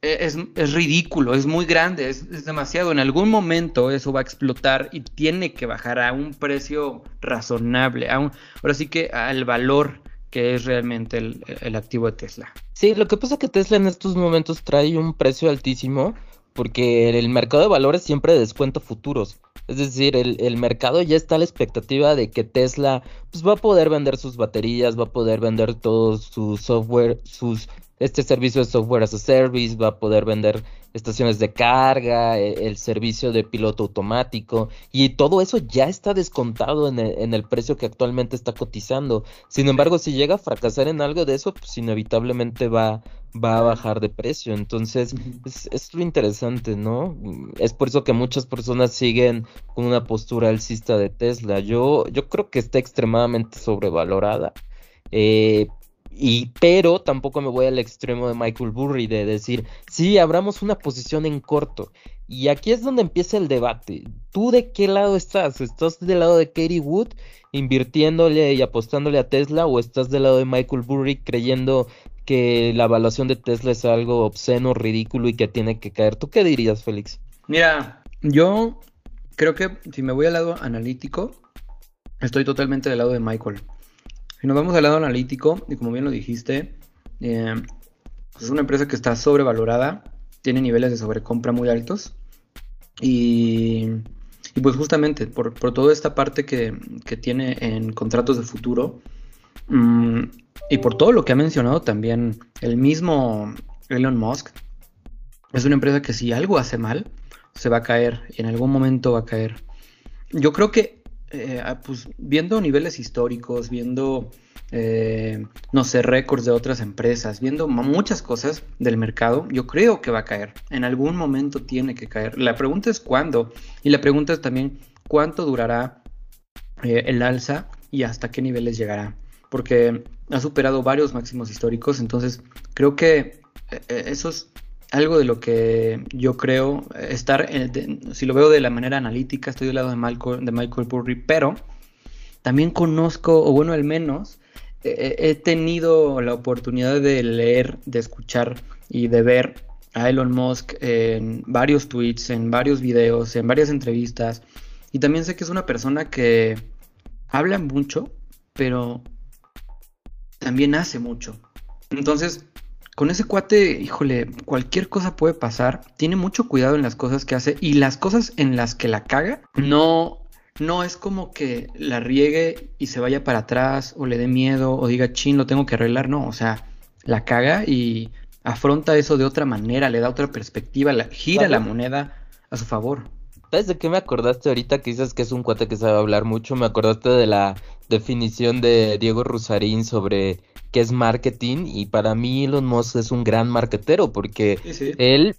e, es, ridículo, es muy grande, es, demasiado. En algún momento eso va a explotar y tiene que bajar a un precio razonable, a ahora sí que al valor que es realmente el, activo de Tesla. Sí, lo que pasa es que Tesla en estos momentos trae un precio altísimo porque el mercado de valores siempre descuenta futuros. Es decir, el, mercado ya está a la expectativa de que Tesla pues, va a poder vender sus baterías, va a poder vender todo su software, sus este servicio de software as a service, va a poder vender estaciones de carga, e, el, servicio de piloto automático y todo eso ya está descontado en el, precio que actualmente está cotizando. Sin embargo, si llega a fracasar en algo de eso, pues inevitablemente va, va a bajar de precio. Entonces, es, es, lo interesante, ¿no? Es por eso que muchas personas siguen con una postura alcista de Tesla. Yo, yo creo que está extremadamente sobrevalorada. Eh, y, pero tampoco me voy al extremo de Michael Burry de decir, sí, abramos una posición en corto. Y aquí es donde empieza el debate. ¿Tú de qué lado estás? ¿Estás del lado de Katie Wood invirtiéndole y apostándole a Tesla o estás del lado de Michael Burry creyendo que la evaluación de Tesla es algo obsceno, ridículo y que tiene que caer? ¿Tú qué dirías, Félix? Mira, yo creo que si me voy al lado analítico, estoy totalmente del lado de Michael. Si nos vamos al lado analítico, y como bien lo dijiste, eh, es una empresa que está sobrevalorada, tiene niveles de sobrecompra muy altos y, pues justamente por, toda esta parte que, tiene en contratos de futuro mm, y por todo lo que ha mencionado también el mismo Elon Musk, es una empresa que si algo hace mal, se va a caer y en algún momento va a caer. Yo creo que eh, ah, pues viendo niveles históricos, viendo, eh, no sé, récords de otras empresas, viendo muchas cosas del mercado, yo creo que va a caer. En algún momento tiene que caer. La pregunta es cuándo. Y la pregunta es también cuánto durará eh, el alza y hasta qué niveles llegará. Porque ha superado varios máximos históricos. Entonces, creo que esos algo de lo que yo creo estar, si lo veo de la manera analítica, estoy del lado de Michael, de Michael Burry, pero también conozco, o bueno, al menos he tenido la oportunidad de leer, de escuchar y de ver a Elon Musk en varios tweets, en varios videos, en varias entrevistas. Y también sé que es una persona que habla mucho, pero también hace mucho. Entonces, con ese cuate, híjole, cualquier cosa puede pasar. Tiene mucho cuidado en las cosas que hace y las cosas en las que la caga, no, no es como que la riegue y se vaya para atrás o le dé miedo o diga, chin, lo tengo que arreglar. No, o sea, la caga y afronta eso de otra manera, le da otra perspectiva, la, gira la moneda a su favor. ¿Sabes de qué me acordaste ahorita que dices que es un cuate que sabe hablar mucho? Me acordaste de la definición de Diego Rusarín sobre qué es marketing y para mí Elon Musk es un gran marketero porque él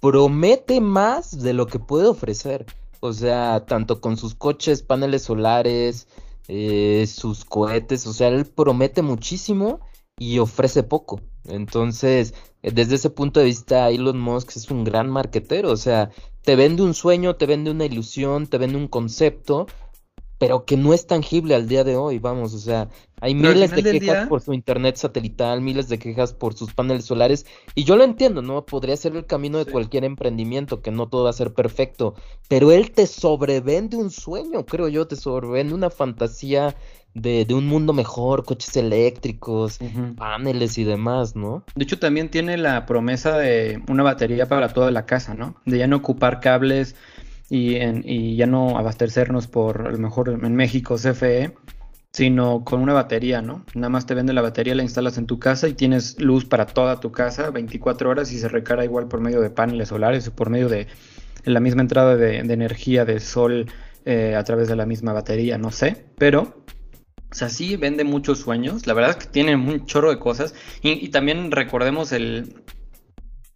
promete más de lo que puede ofrecer. O sea, tanto con sus coches, paneles solares, eh, sus cohetes, o sea, él promete muchísimo y ofrece poco. Entonces, eh, desde ese punto de vista, Elon Musk es un gran marquetero, o sea, te vende un sueño, te vende una ilusión, te vende un concepto, pero que no es tangible al día de hoy, vamos, o sea, hay miles de quejas por su internet satelital, miles de quejas por sus paneles solares, y yo lo entiendo, ¿no? Podría ser el camino de cualquier emprendimiento, que no todo va a ser perfecto, pero él te sobrevende un sueño, creo yo, te sobrevende una fantasía de, un mundo mejor, coches eléctricos, paneles y demás, ¿no? De hecho, también tiene la promesa de una batería para toda la casa, ¿no? De ya no ocupar cables y, en, y ya no abastecernos por, a lo mejor en México, CFE, sino con una batería, ¿no? Nada más te vende la batería, la instalas en tu casa y tienes luz para toda tu casa 24 horas y se recarga igual por medio de paneles solares o por medio de la misma entrada de, energía de sol eh, a través de la misma batería, no sé, pero o sea, sí vende muchos sueños. La verdad es que tiene un chorro de cosas. Y, también recordemos el.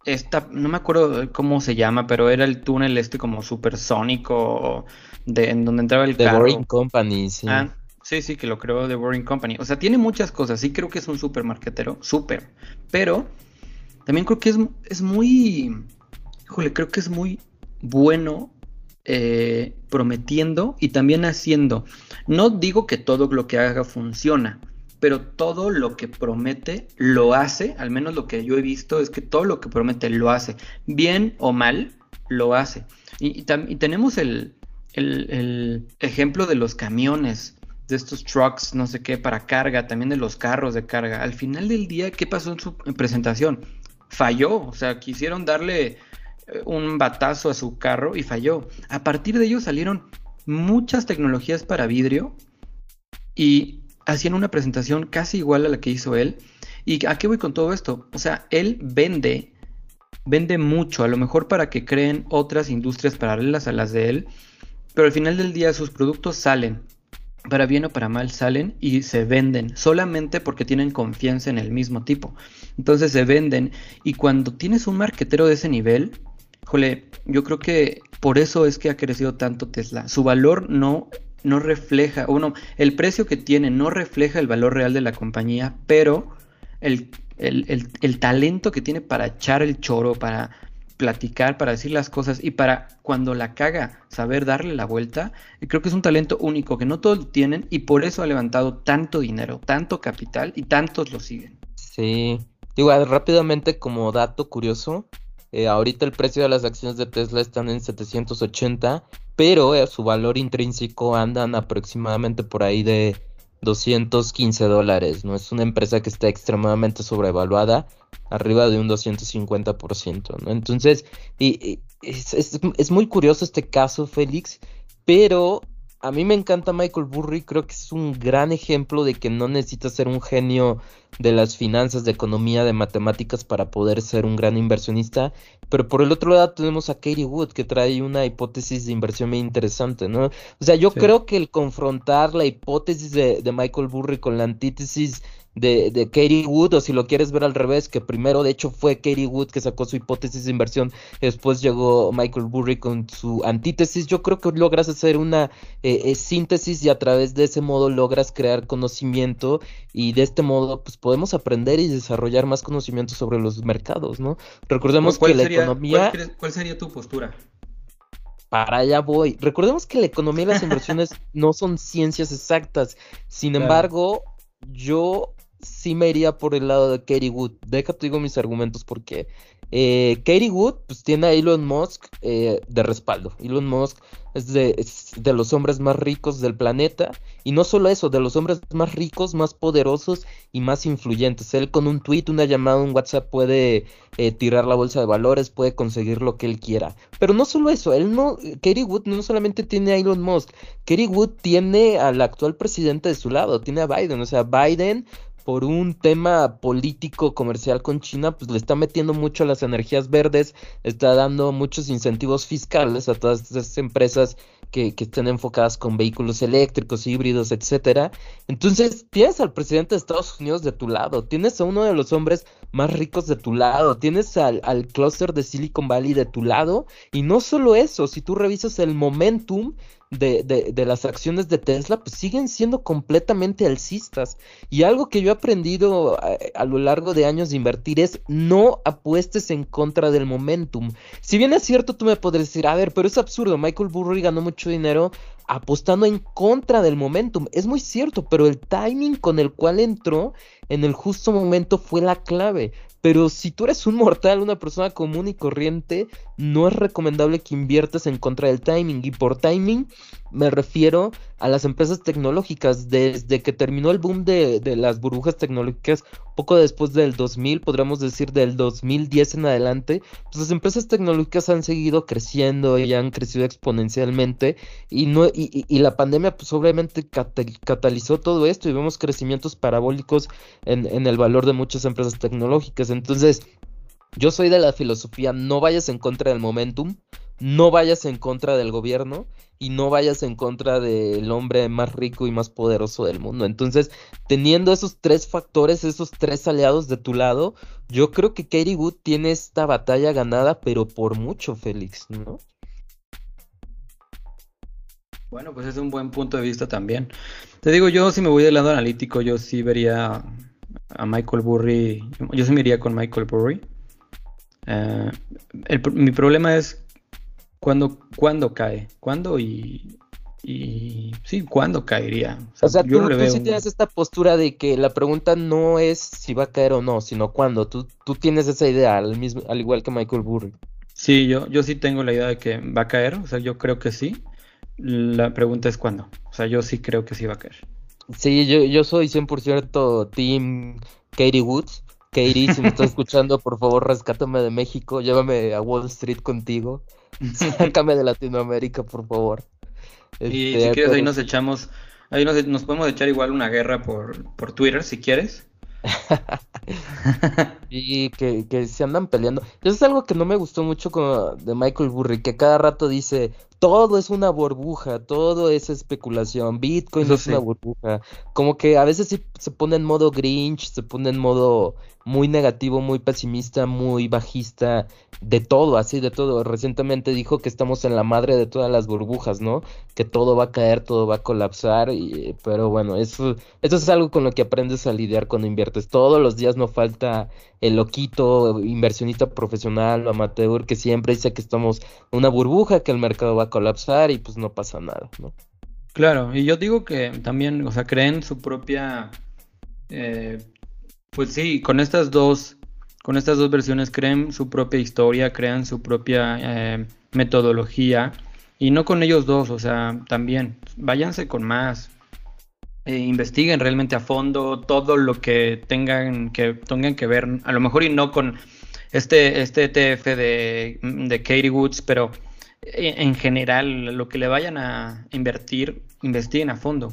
Esta, no me acuerdo cómo se llama, pero era el túnel este como supersónico de, en donde entraba el The Boring Company, sí. Ah, sí, sí, que lo creó The Boring Company. O sea, tiene muchas cosas. Sí creo que es un supermarketero, súper. Pero también creo que es, es muy... Híjole, creo que es muy bueno eh, prometiendo y también haciendo. No digo que todo lo que haga funciona, pero todo lo que promete lo hace, al menos lo que yo he visto es que todo lo que promete lo hace, bien o mal, lo hace. Y, tenemos el, el, ejemplo de los camiones, de estos trucks, no sé qué, para carga, también de los carros de carga. Al final del día, ¿qué pasó en su presentación? Falló, o sea, quisieron darle un batazo a su carro y falló. A partir de ello salieron muchas tecnologías para vidrio y hacían una presentación casi igual a la que hizo él. ¿Y a qué voy con todo esto? O sea, él vende, vende mucho, a lo mejor para que creen otras industrias paralelas a las de él, pero al final del día sus productos salen, para bien o para mal salen y se venden solamente porque tienen confianza en el mismo tipo. Entonces se venden y cuando tienes un marquetero de ese nivel, Jole, yo creo que por eso es que ha crecido tanto Tesla. Su valor no, no refleja, o no, el precio que tiene no refleja el valor real de la compañía, pero el, el, talento que tiene para echar el choro, para platicar, para decir las cosas y para cuando la caga saber darle la vuelta, creo que es un talento único que no todos tienen y por eso ha levantado tanto dinero, tanto capital y tantos lo siguen. Sí, igual rápidamente como dato curioso, eh, ahorita el precio de las acciones de Tesla están en 780, pero eh, su valor intrínseco andan aproximadamente por ahí de 215 dólares. No es una empresa que está extremadamente sobrevaluada, arriba de un 250%. ¿no? Entonces, y, es, muy curioso este caso, Félix, pero a mí me encanta Michael Burry, creo que es un gran ejemplo de que no necesitas ser un genio de las finanzas, de economía, de matemáticas para poder ser un gran inversionista. Pero por el otro lado tenemos a Katie Wood que trae una hipótesis de inversión muy interesante, ¿no? O sea, yo creo que el confrontar la hipótesis de, de Michael Burry con la antítesis de, de Katie Wood, o si lo quieres ver al revés, que primero de hecho fue Katie Wood que sacó su hipótesis de inversión, después llegó Michael Burry con su antítesis, yo creo que logras hacer una eh, eh, síntesis y a través de ese modo logras crear conocimiento y de este modo pues podemos aprender y desarrollar más conocimiento sobre los mercados, ¿no? Recordemos que la economía... ¿cuál, sería tu postura? para allá voy. Recordemos que la economía y las [LAUGHS] inversiones no son ciencias exactas. Sin embargo, yo sí me iría por el lado de Katie Wood. Déjate digo mis argumentos porque eh, Katie Wood pues tiene a Elon Musk eh, de respaldo. Elon Musk es de, los hombres más ricos del planeta y no solo eso, de los hombres más ricos, más poderosos y más influyentes. Él con un tweet, una llamada, un WhatsApp puede eh, tirar la bolsa de valores, puede conseguir lo que él quiera. Pero no solo eso, él no, Katie Wood no solamente tiene a Elon Musk, Katie Wood tiene al actual presidente de su lado, tiene a Biden, o sea, Biden por un tema político comercial con China, pues le está metiendo mucho las energías verdes, está dando muchos incentivos fiscales a todas esas empresas que, que, estén enfocadas con vehículos eléctricos, híbridos, etcétera. Entonces, tienes al presidente de Estados Unidos de tu lado, tienes a uno de los hombres más ricos de tu lado, tienes al, al clúster de Silicon Valley de tu lado, y no solo eso, si tú revisas el momentum de, de, de, las acciones de Tesla, pues siguen siendo completamente alcistas. Y algo que yo he aprendido a, eh, a, lo largo de años de invertir es no apuestes en contra del momentum. Si bien es cierto, tú me podrías decir, a ver, pero es absurdo, Michael Burry ganó mucho dinero apostando en contra del momentum. Es muy cierto, pero el timing con el cual entró en el justo momento fue la clave. Pero si tú eres un mortal, una persona común y corriente, no es recomendable que inviertas en contra del timing. Y por timing me refiero a las empresas tecnológicas. Desde que terminó el boom de, de las burbujas tecnológicas, poco después del 2000, podríamos decir del 2010 en adelante, pues las empresas tecnológicas han seguido creciendo y han crecido exponencialmente. Y, no, y, y la pandemia pues obviamente catalizó todo esto y vemos crecimientos parabólicos en, en el valor de muchas empresas tecnológicas. Entonces, yo soy de la filosofía, no vayas en contra del momentum, no vayas en contra del gobierno y no vayas en contra del hombre más rico y más poderoso del mundo. Entonces, teniendo esos tres factores, esos tres aliados de tu lado, yo creo que Katie Wood tiene esta batalla ganada, pero por mucho, Félix, ¿no? Bueno, pues es un buen punto de vista también. Te digo, yo si me voy del lado analítico, yo sí vería a Michael Burry, yo sí me iría con Michael Burry. Uh, el, mi problema es cuándo, cuándo cae, cuándo y, y sí, cuándo caería. O sea, o sea yo tú, no le tú sí tienes esta postura de que la pregunta no es si va a caer o no, sino cuándo. Tú, tú tienes esa idea, al, mismo, al igual que Michael Burry. Sí, yo, yo sí tengo la idea de que va a caer, o sea, yo creo que sí. La pregunta es cuándo. O sea, yo sí creo que sí va a caer. Sí, yo, yo soy 100% Team Katie Woods. Katie, si me estás escuchando, por favor, rescátame de México, llévame a Wall Street contigo. [LAUGHS] Sácame de Latinoamérica, por favor. Y este, si quieres, pero... ahí nos echamos, ahí nos, nos, podemos echar igual una guerra por, por Twitter, si quieres. [LAUGHS] y que, que, se andan peleando. Eso es algo que no me gustó mucho con, de Michael Burry, que cada rato dice, todo es una burbuja, todo es especulación, Bitcoin Eso es sí. una burbuja. Como que a veces sí se pone en modo Grinch, se pone en modo muy negativo, muy pesimista, muy bajista, de todo, así de todo. Recientemente dijo que estamos en la madre de todas las burbujas, ¿no? Que todo va a caer, todo va a colapsar, y, pero bueno, eso, eso es algo con lo que aprendes a lidiar cuando inviertes. Todos los días no falta el loquito, inversionista profesional o amateur que siempre dice que estamos en una burbuja, que el mercado va a colapsar y pues no pasa nada, ¿no? Claro, y yo digo que también, o sea, creen su propia, eh, pues sí, con estas dos, con estas dos versiones creen su propia historia, crean su propia eh, metodología y no con ellos dos, o sea, también váyanse con más, eh, investiguen realmente a fondo todo lo que tengan que tengan que ver, a lo mejor y no con este este ETF de, de Katie Woods, pero en general, lo que le vayan a invertir, investiguen a fondo.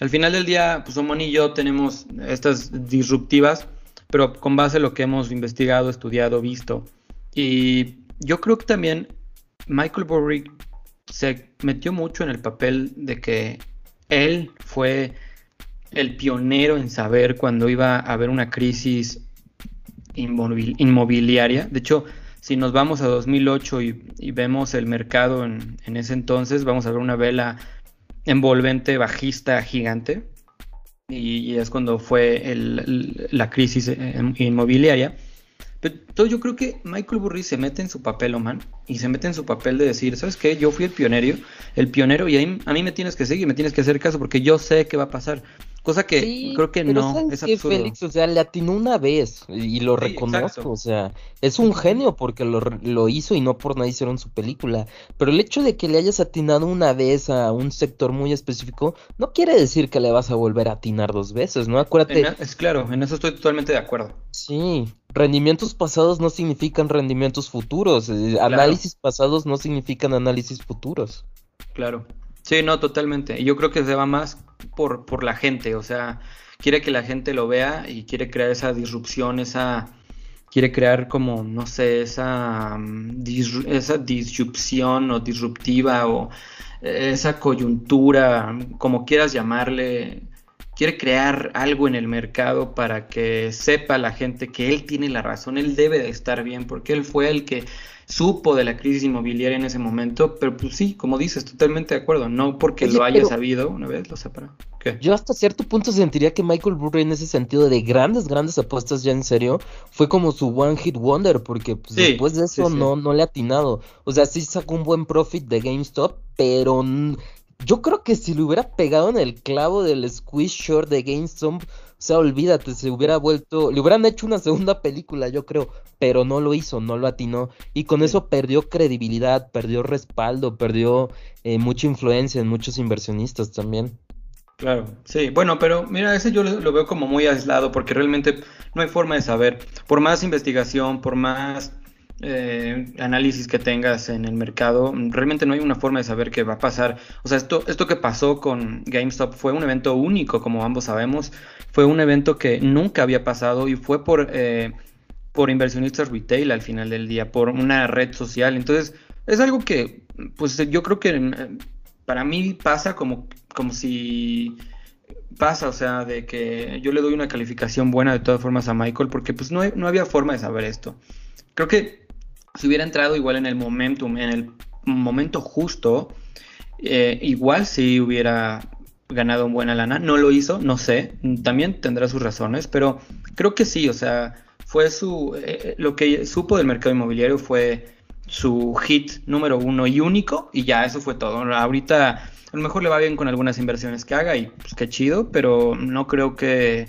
Al final del día, pues Omon y yo tenemos estas disruptivas, pero con base en lo que hemos investigado, estudiado, visto. Y yo creo que también Michael Burry se metió mucho en el papel de que él fue el pionero en saber cuando iba a haber una crisis inmobiliaria. De hecho, si nos vamos a 2008 y, y vemos el mercado en, ese entonces, vamos a ver una vela envolvente bajista gigante. Y, y es cuando fue el, la crisis inmobiliaria. Pero yo creo que Michael Burry se mete en su papel, Oman, y se mete en su papel de decir, ¿sabes qué? Yo fui el pionero, el pionero, y ahí, a mí me tienes que seguir, me tienes que hacer caso, porque yo sé qué va a pasar. Cosa que sí, creo que no es absurdo. Félix, o sea, le atinó una vez y lo sí, reconozco, exacto. o sea, es un genio porque lo, lo, hizo y no por nada hicieron su película. Pero el hecho de que le hayas atinado una vez a un sector muy específico no quiere decir que le vas a volver a atinar dos veces, ¿no? Acuérdate. En, es claro, en eso estoy totalmente de acuerdo. Sí, rendimientos pasados no significan rendimientos futuros, eh, claro. análisis pasados no significan análisis futuros. Claro. Sí, no, totalmente. Yo creo que se va más por, por la gente, o sea, quiere que la gente lo vea y quiere crear esa disrupción, esa quiere crear como, no sé, esa, mm, esa disrupción o disruptiva o esa coyuntura, como quieras llamarle, quiere crear algo en el mercado para que sepa la gente que él tiene la razón, él debe de estar bien, porque él fue el que supo de la crisis inmobiliaria en ese momento, pero pues sí, como dices, totalmente de acuerdo, no porque lo haya sabido una vez, lo sepa. Yo hasta cierto punto sentiría que Michael Burry en ese sentido de grandes, grandes apuestas ya en serio, fue como su one hit wonder, porque pues, después de eso no, no le ha atinado. O sea, sí sacó un buen profit de GameStop, pero yo creo que si le hubiera pegado en el clavo del squeeze short de GameStop, sea, olvídate, se hubiera vuelto, le hubieran hecho una segunda película, yo creo, pero no lo hizo, no lo atinó, y con eso perdió credibilidad, perdió respaldo, perdió eh, mucha influencia en muchos inversionistas también. Claro, sí, bueno, pero mira, ese yo lo, veo como muy aislado, porque realmente no hay forma de saber, por más investigación, por más eh, análisis que tengas en el mercado, realmente no hay una forma de saber qué va a pasar. O sea, esto, esto que pasó con GameStop fue un evento único, como ambos sabemos, fue un evento que nunca había pasado y fue por, eh, por inversionistas retail al final del día, por una red social. Entonces, es algo que, pues yo creo que eh, para mí pasa como, como si pasa, o sea, de que yo le doy una calificación buena de todas formas a Michael, porque pues no, no había forma de saber esto. Creo que si hubiera entrado igual en el momentum, en el momento justo, eh, igual si hubiera ganado buena lana. No lo hizo, no sé, también tendrá sus razones, pero creo que sí, o sea, fue su, eh, lo que supo del mercado inmobiliario fue su hit número uno y único, y ya eso fue todo. Ahorita a lo mejor le va bien con algunas inversiones que haga y pues qué chido, pero no creo que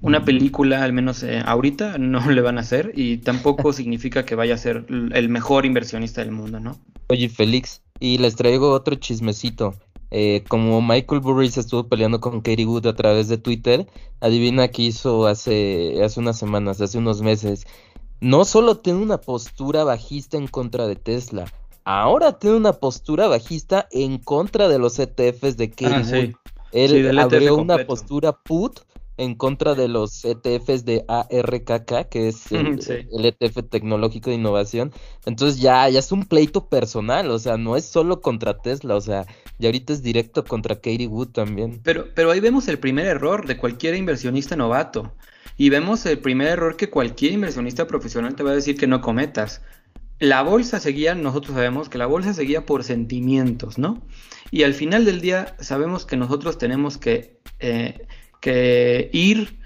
una película, al menos eh, ahorita, [LAUGHS] no le van a hacer y tampoco [LAUGHS] significa que vaya a ser el mejor inversionista del mundo, ¿no? Oye, Félix, y les traigo otro chismecito. Eh, como Michael Burry se estuvo peleando con Katie Wood a través de Twitter, adivina qué hizo hace, hace unas semanas, hace unos meses. No solo tiene una postura bajista en contra de Tesla, ahora tiene una postura bajista en contra de los ETFs de Katie ah, Wood. Él abrió una postura put en contra de los ETFs de ARKK, que es [LAUGHS] el, ETF tecnológico de innovación. Entonces ya, ya es un pleito personal, o sea, no es solo contra Tesla, o sea, ya ahorita es directo contra Katie Wood también. Pero, pero ahí vemos el primer error de cualquier inversionista novato. Y vemos el primer error que cualquier inversionista profesional te va a decir que no cometas. La bolsa seguía, nosotros sabemos que la bolsa seguía por sentimientos, ¿no? Y al final del día sabemos que nosotros tenemos que eh, que ir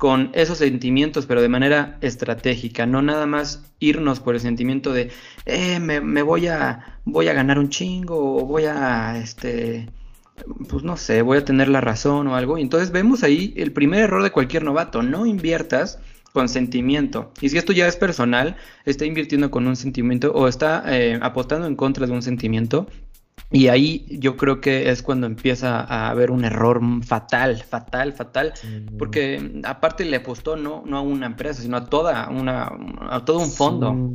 con esos sentimientos, pero de manera estratégica, no nada más irnos por el sentimiento de, eh, me, voy a, voy a ganar un chingo, o voy a, este, pues no sé, voy a tener la razón o algo. Y entonces vemos ahí el primer error de cualquier novato, no inviertas con sentimiento. Y si esto ya es personal, está invirtiendo con un sentimiento o está eh, apostando en contra de un sentimiento, y ahí yo creo que es cuando empieza a haber un error fatal, fatal, fatal, porque aparte le apostó no, no a una empresa, sino a toda una, a todo un fondo.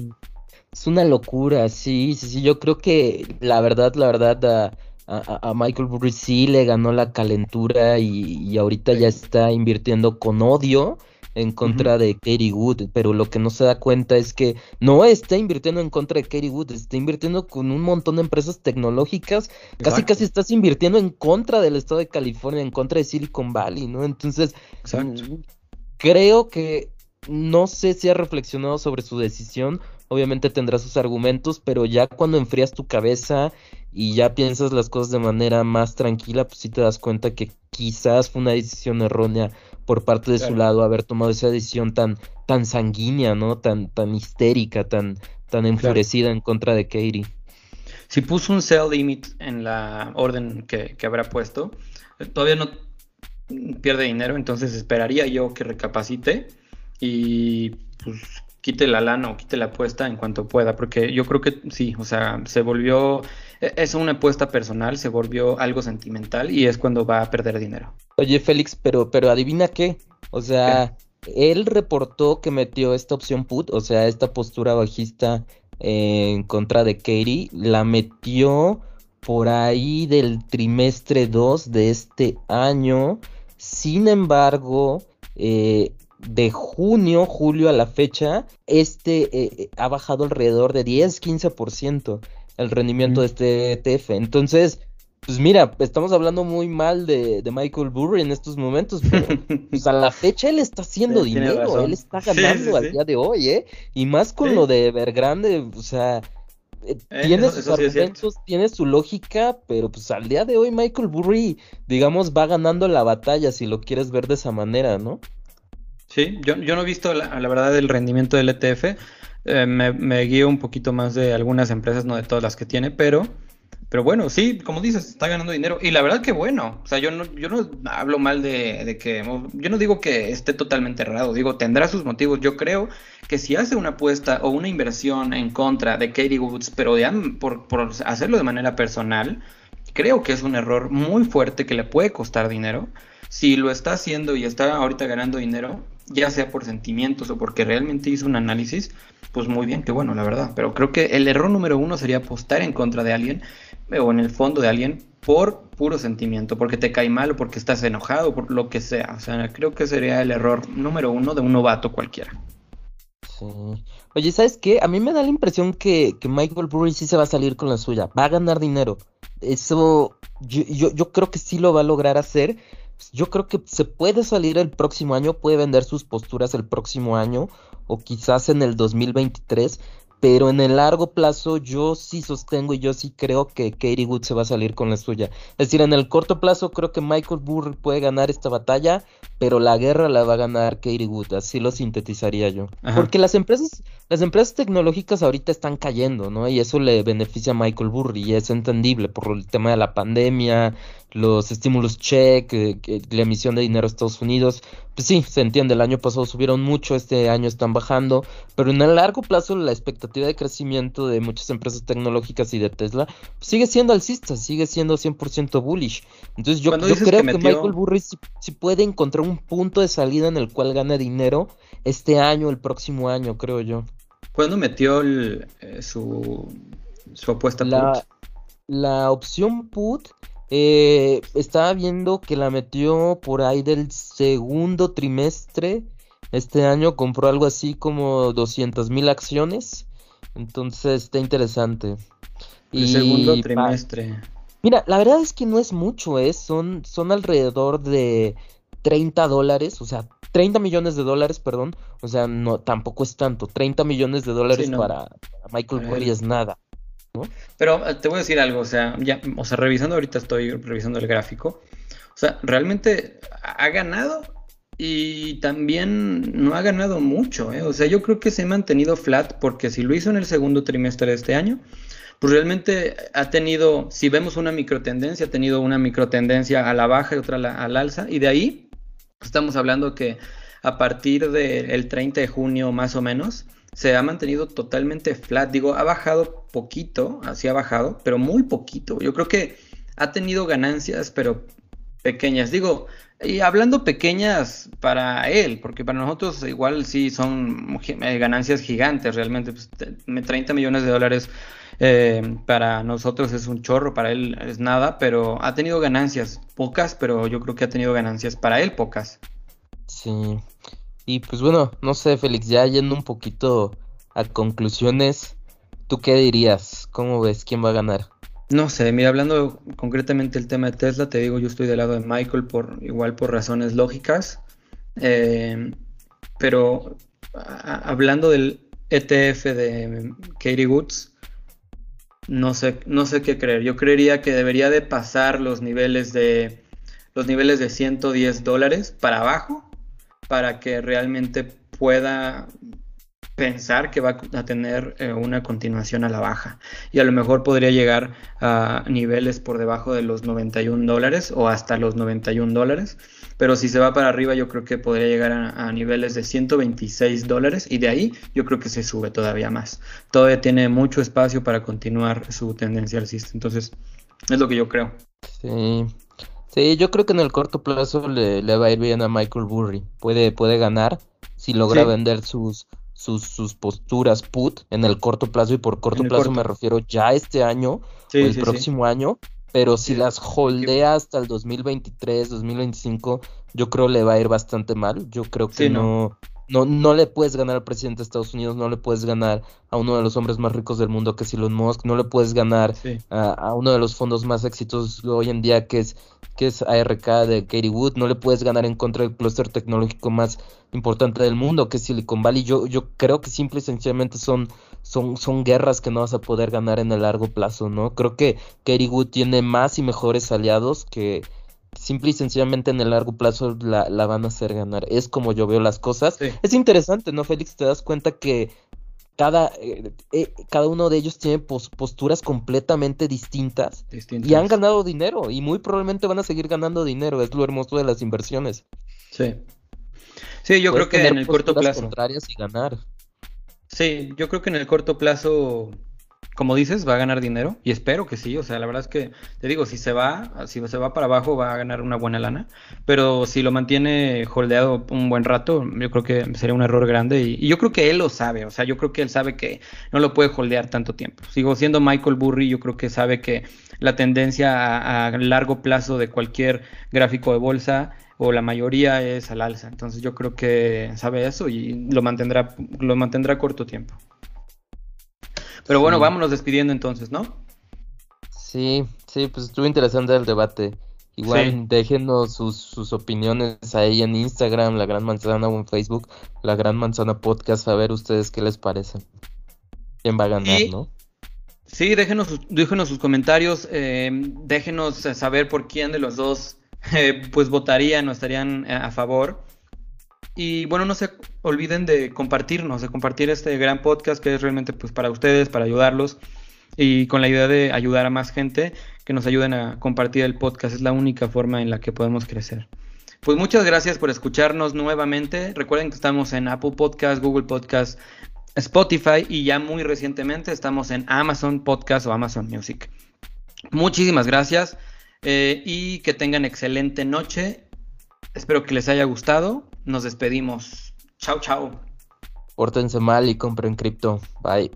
Es una locura, sí, sí, sí. Yo creo que la verdad, la verdad, a, a, Michael Burry sí le ganó la calentura y, y ahorita ya está invirtiendo con odio en contra de Katie Wood, pero lo que no se da cuenta es que no está invirtiendo en contra de Katie Wood, está invirtiendo con un montón de empresas tecnológicas, casi casi estás invirtiendo en contra del estado de California, en contra de Silicon Valley, ¿no? Entonces, mm, creo que no sé si ha reflexionado sobre su decisión, obviamente tendrá sus argumentos, pero ya cuando enfrías tu cabeza y ya piensas las cosas de manera más tranquila, pues sí te das cuenta que quizás fue una decisión errónea por parte de su lado haber tomado esa decisión tan, tan sanguínea, ¿no? Tan, tan histérica, tan, tan enfurecida en contra de Katie. Si puso un sell limit en la orden que, que habrá puesto, todavía no pierde dinero, entonces esperaría yo que recapacite y pues quite la lana o quite la apuesta en cuanto pueda, porque yo creo que sí, o sea, se volvió, es una apuesta personal, se volvió algo sentimental y es cuando va a perder dinero. Oye, Félix, pero, pero adivina qué, o sea, él reportó que metió esta opción put, o sea, esta postura bajista en contra de Katie, la metió por ahí del trimestre 2 de este año. Sin embargo, eh, de junio, julio a la fecha, este eh, ha bajado alrededor de 10-15%. El rendimiento de este ETF. Entonces, pues mira, estamos hablando muy mal de, Michael Burry en estos momentos, pero pues a la fecha él está haciendo [LAUGHS] dinero, él está ganando al día de hoy, ¿eh? Y más con lo de Evergrande, o sea, eh, eh, tiene sus argumentos, tiene su lógica, pero pues al día de hoy Michael Burry, digamos, va ganando la batalla si lo quieres ver de esa manera, ¿no? Sí, yo, yo no he visto la, la verdad el rendimiento del ETF, eh, me, me guío un poquito más de algunas empresas, no de todas las que tiene, pero pero bueno, sí, como dices, está ganando dinero. Y la verdad que bueno. O sea, yo no, yo no hablo mal de, que. Yo no digo que esté totalmente errado. Digo, tendrá sus motivos. Yo creo que si hace una apuesta o una inversión en contra de Katie Woods, pero de, por, por hacerlo de manera personal, creo que es un error muy fuerte que le puede costar dinero. Si lo está haciendo y está ahorita ganando dinero, ya sea por sentimientos o porque realmente hizo un análisis, pues muy bien, qué bueno, la verdad. Pero creo que el error número uno sería apostar en contra de alguien o en el fondo de alguien por puro sentimiento, porque te cae mal o porque estás enojado, por lo que sea. O sea, creo que sería el error número uno de un novato cualquiera. Sí. Oye, ¿sabes qué? A mí me da la impresión que, Michael Burry sí se va a salir con la suya, va a ganar dinero. Eso yo, yo, yo creo que sí lo va a lograr hacer. Yo creo que se puede salir el próximo año, puede vender sus posturas el próximo año o quizás en el 2023, pero en el largo plazo yo sí sostengo y yo sí creo que Katie Wood se va a salir con la suya. Es decir, en el corto plazo creo que Michael Burry puede ganar esta batalla, pero la guerra la va a ganar Katie Wood, así lo sintetizaría yo. Porque las empresas, las empresas tecnológicas ahorita están cayendo, ¿no? Y eso le beneficia a Michael Burry y es entendible por el tema de la pandemia, los estímulos check, la emisión de dinero a Estados Unidos, pues sí, se entiende, el año pasado subieron mucho, este año están bajando, pero en el largo plazo la expectativa de crecimiento de muchas empresas tecnológicas y de Tesla pues sigue siendo alcista, sigue siendo 100% bullish. Entonces yo, creo que, Michael Burry sí, puede encontrar un punto de salida en el cual gane dinero este año, el próximo año, creo yo. ¿Cuándo metió eh, su, su apuesta la, La opción put eh, estaba viendo que la metió por ahí del segundo trimestre. Este año compró algo así como 200 mil acciones. Entonces está interesante. El segundo trimestre. Mira, la verdad es que no es mucho, ¿eh? Son, son alrededor de 30 dólares, o sea, 30 millones de dólares, perdón. O sea, no, tampoco es tanto. 30 millones de dólares para, Michael Curry es nada. Pero eh, te voy a decir algo, o sea, ya, o sea, revisando ahorita estoy revisando el gráfico. O sea, realmente ha ganado y también no ha ganado mucho, ¿eh? O sea, yo creo que se ha mantenido flat porque si lo hizo en el segundo trimestre de este año, pues realmente ha tenido, si vemos una microtendencia, ha tenido una microtendencia a la baja y otra al alza, y de ahí estamos hablando que a partir del 30 de junio más o menos, se ha mantenido totalmente flat. Digo, ha bajado poquito, así ha bajado, pero muy poquito. Yo creo que ha tenido ganancias, pero pequeñas. Digo, y hablando pequeñas para él, porque para nosotros igual sí son eh, ganancias gigantes, realmente. Pues, 30 millones de dólares eh, para nosotros es un chorro, para él es nada, pero ha tenido ganancias pocas, pero yo creo que ha tenido ganancias para él pocas. Sí, y pues bueno, no sé, Félix, ya yendo un poquito a conclusiones, ¿tú qué dirías? ¿Cómo ves? ¿Quién va a ganar? No sé, mira, hablando concretamente del tema de Tesla, te digo, yo estoy del lado de Michael por igual por razones lógicas, eh, pero hablando del ETF de Katie Woods, no sé, no sé qué creer. Yo creería que debería de pasar los niveles de los niveles de 110 dólares para abajo para que realmente pueda pensar que va a tener eh, una continuación a la baja. Y a lo mejor podría llegar a niveles por debajo de los 91 dólares o hasta los 91 dólares. Pero si se va para arriba yo creo que podría llegar a, niveles de 126 dólares y de ahí yo creo que se sube todavía más. Todavía tiene mucho espacio para continuar su tendencia alcista. Entonces es lo que yo creo. Sí Sí, yo creo que en el corto plazo le, va a ir bien a Michael Burry. Puede, puede ganar si logra vender sus, sus, sus, posturas put en el corto plazo. Y por corto plazo me refiero ya este año o el próximo año. Pero si las holdea hasta el 2023, 2025, yo creo le va a ir bastante mal. Yo creo que no, no, no le puedes ganar al presidente de Estados Unidos, no le puedes ganar a uno de los hombres más ricos del mundo que es Elon Musk, no le puedes ganar a, uno de los fondos más exitosos hoy en día que es, que es ARK de Katie Wood, no le puedes ganar en contra del clúster tecnológico más importante del mundo que es Silicon Valley. Yo, yo creo que simple y sencillamente son, son, son guerras que no vas a poder ganar en el largo plazo, ¿no? Creo que Katie Wood tiene más y mejores aliados que simple y sencillamente en el largo plazo la, van a hacer ganar. Es como yo veo las cosas. Es interesante, ¿no, Félix? Te das cuenta que cada, eh, eh, cada uno de ellos tiene posturas completamente distintas, y han ganado dinero y muy probablemente van a seguir ganando dinero. Es lo hermoso de las inversiones. Sí. Sí, yo creo que en el corto plazo. contrarias y ganar. Sí, yo creo que en el corto plazo como dices, va a ganar dinero y espero que sí, o sea, la verdad es que te digo, si se va, si se va para abajo va a ganar una buena lana, pero si lo mantiene holdeado un buen rato, yo creo que sería un error grande y, yo creo que él lo sabe, o sea, yo creo que él sabe que no lo puede holdear tanto tiempo. Sigo siendo Michael Burry, yo creo que sabe que la tendencia a, largo plazo de cualquier gráfico de bolsa o la mayoría es al alza, entonces yo creo que sabe eso y lo mantendrá lo mantendrá corto tiempo. Pero bueno, vámonos despidiendo entonces, ¿no? Sí, sí, pues estuvo interesante el debate. Igual déjenos sus, sus, opiniones ahí en Instagram, La Gran Manzana o en Facebook, La Gran Manzana Podcast, a ver ustedes qué les parece. ¿Quién va a ganar, no? Sí, déjenos, déjenos sus comentarios, eh, déjenos saber por quién de los dos [LAUGHS] eh, pues votarían o estarían a favor. Y bueno, no se olviden de compartirnos, de compartir este gran podcast que es realmente pues para ustedes, para ayudarlos y con la idea de ayudar a más gente que nos ayuden a compartir el podcast. Es la única forma en la que podemos crecer. Pues muchas gracias por escucharnos nuevamente. Recuerden que estamos en Apple Podcast, Google Podcast, Spotify y ya muy recientemente estamos en Amazon Podcast o Amazon Music. Muchísimas gracias eh, y que tengan excelente noche. Espero que les haya gustado nos despedimos. Chao, chao. Pórtense mal y compren cripto. Bye.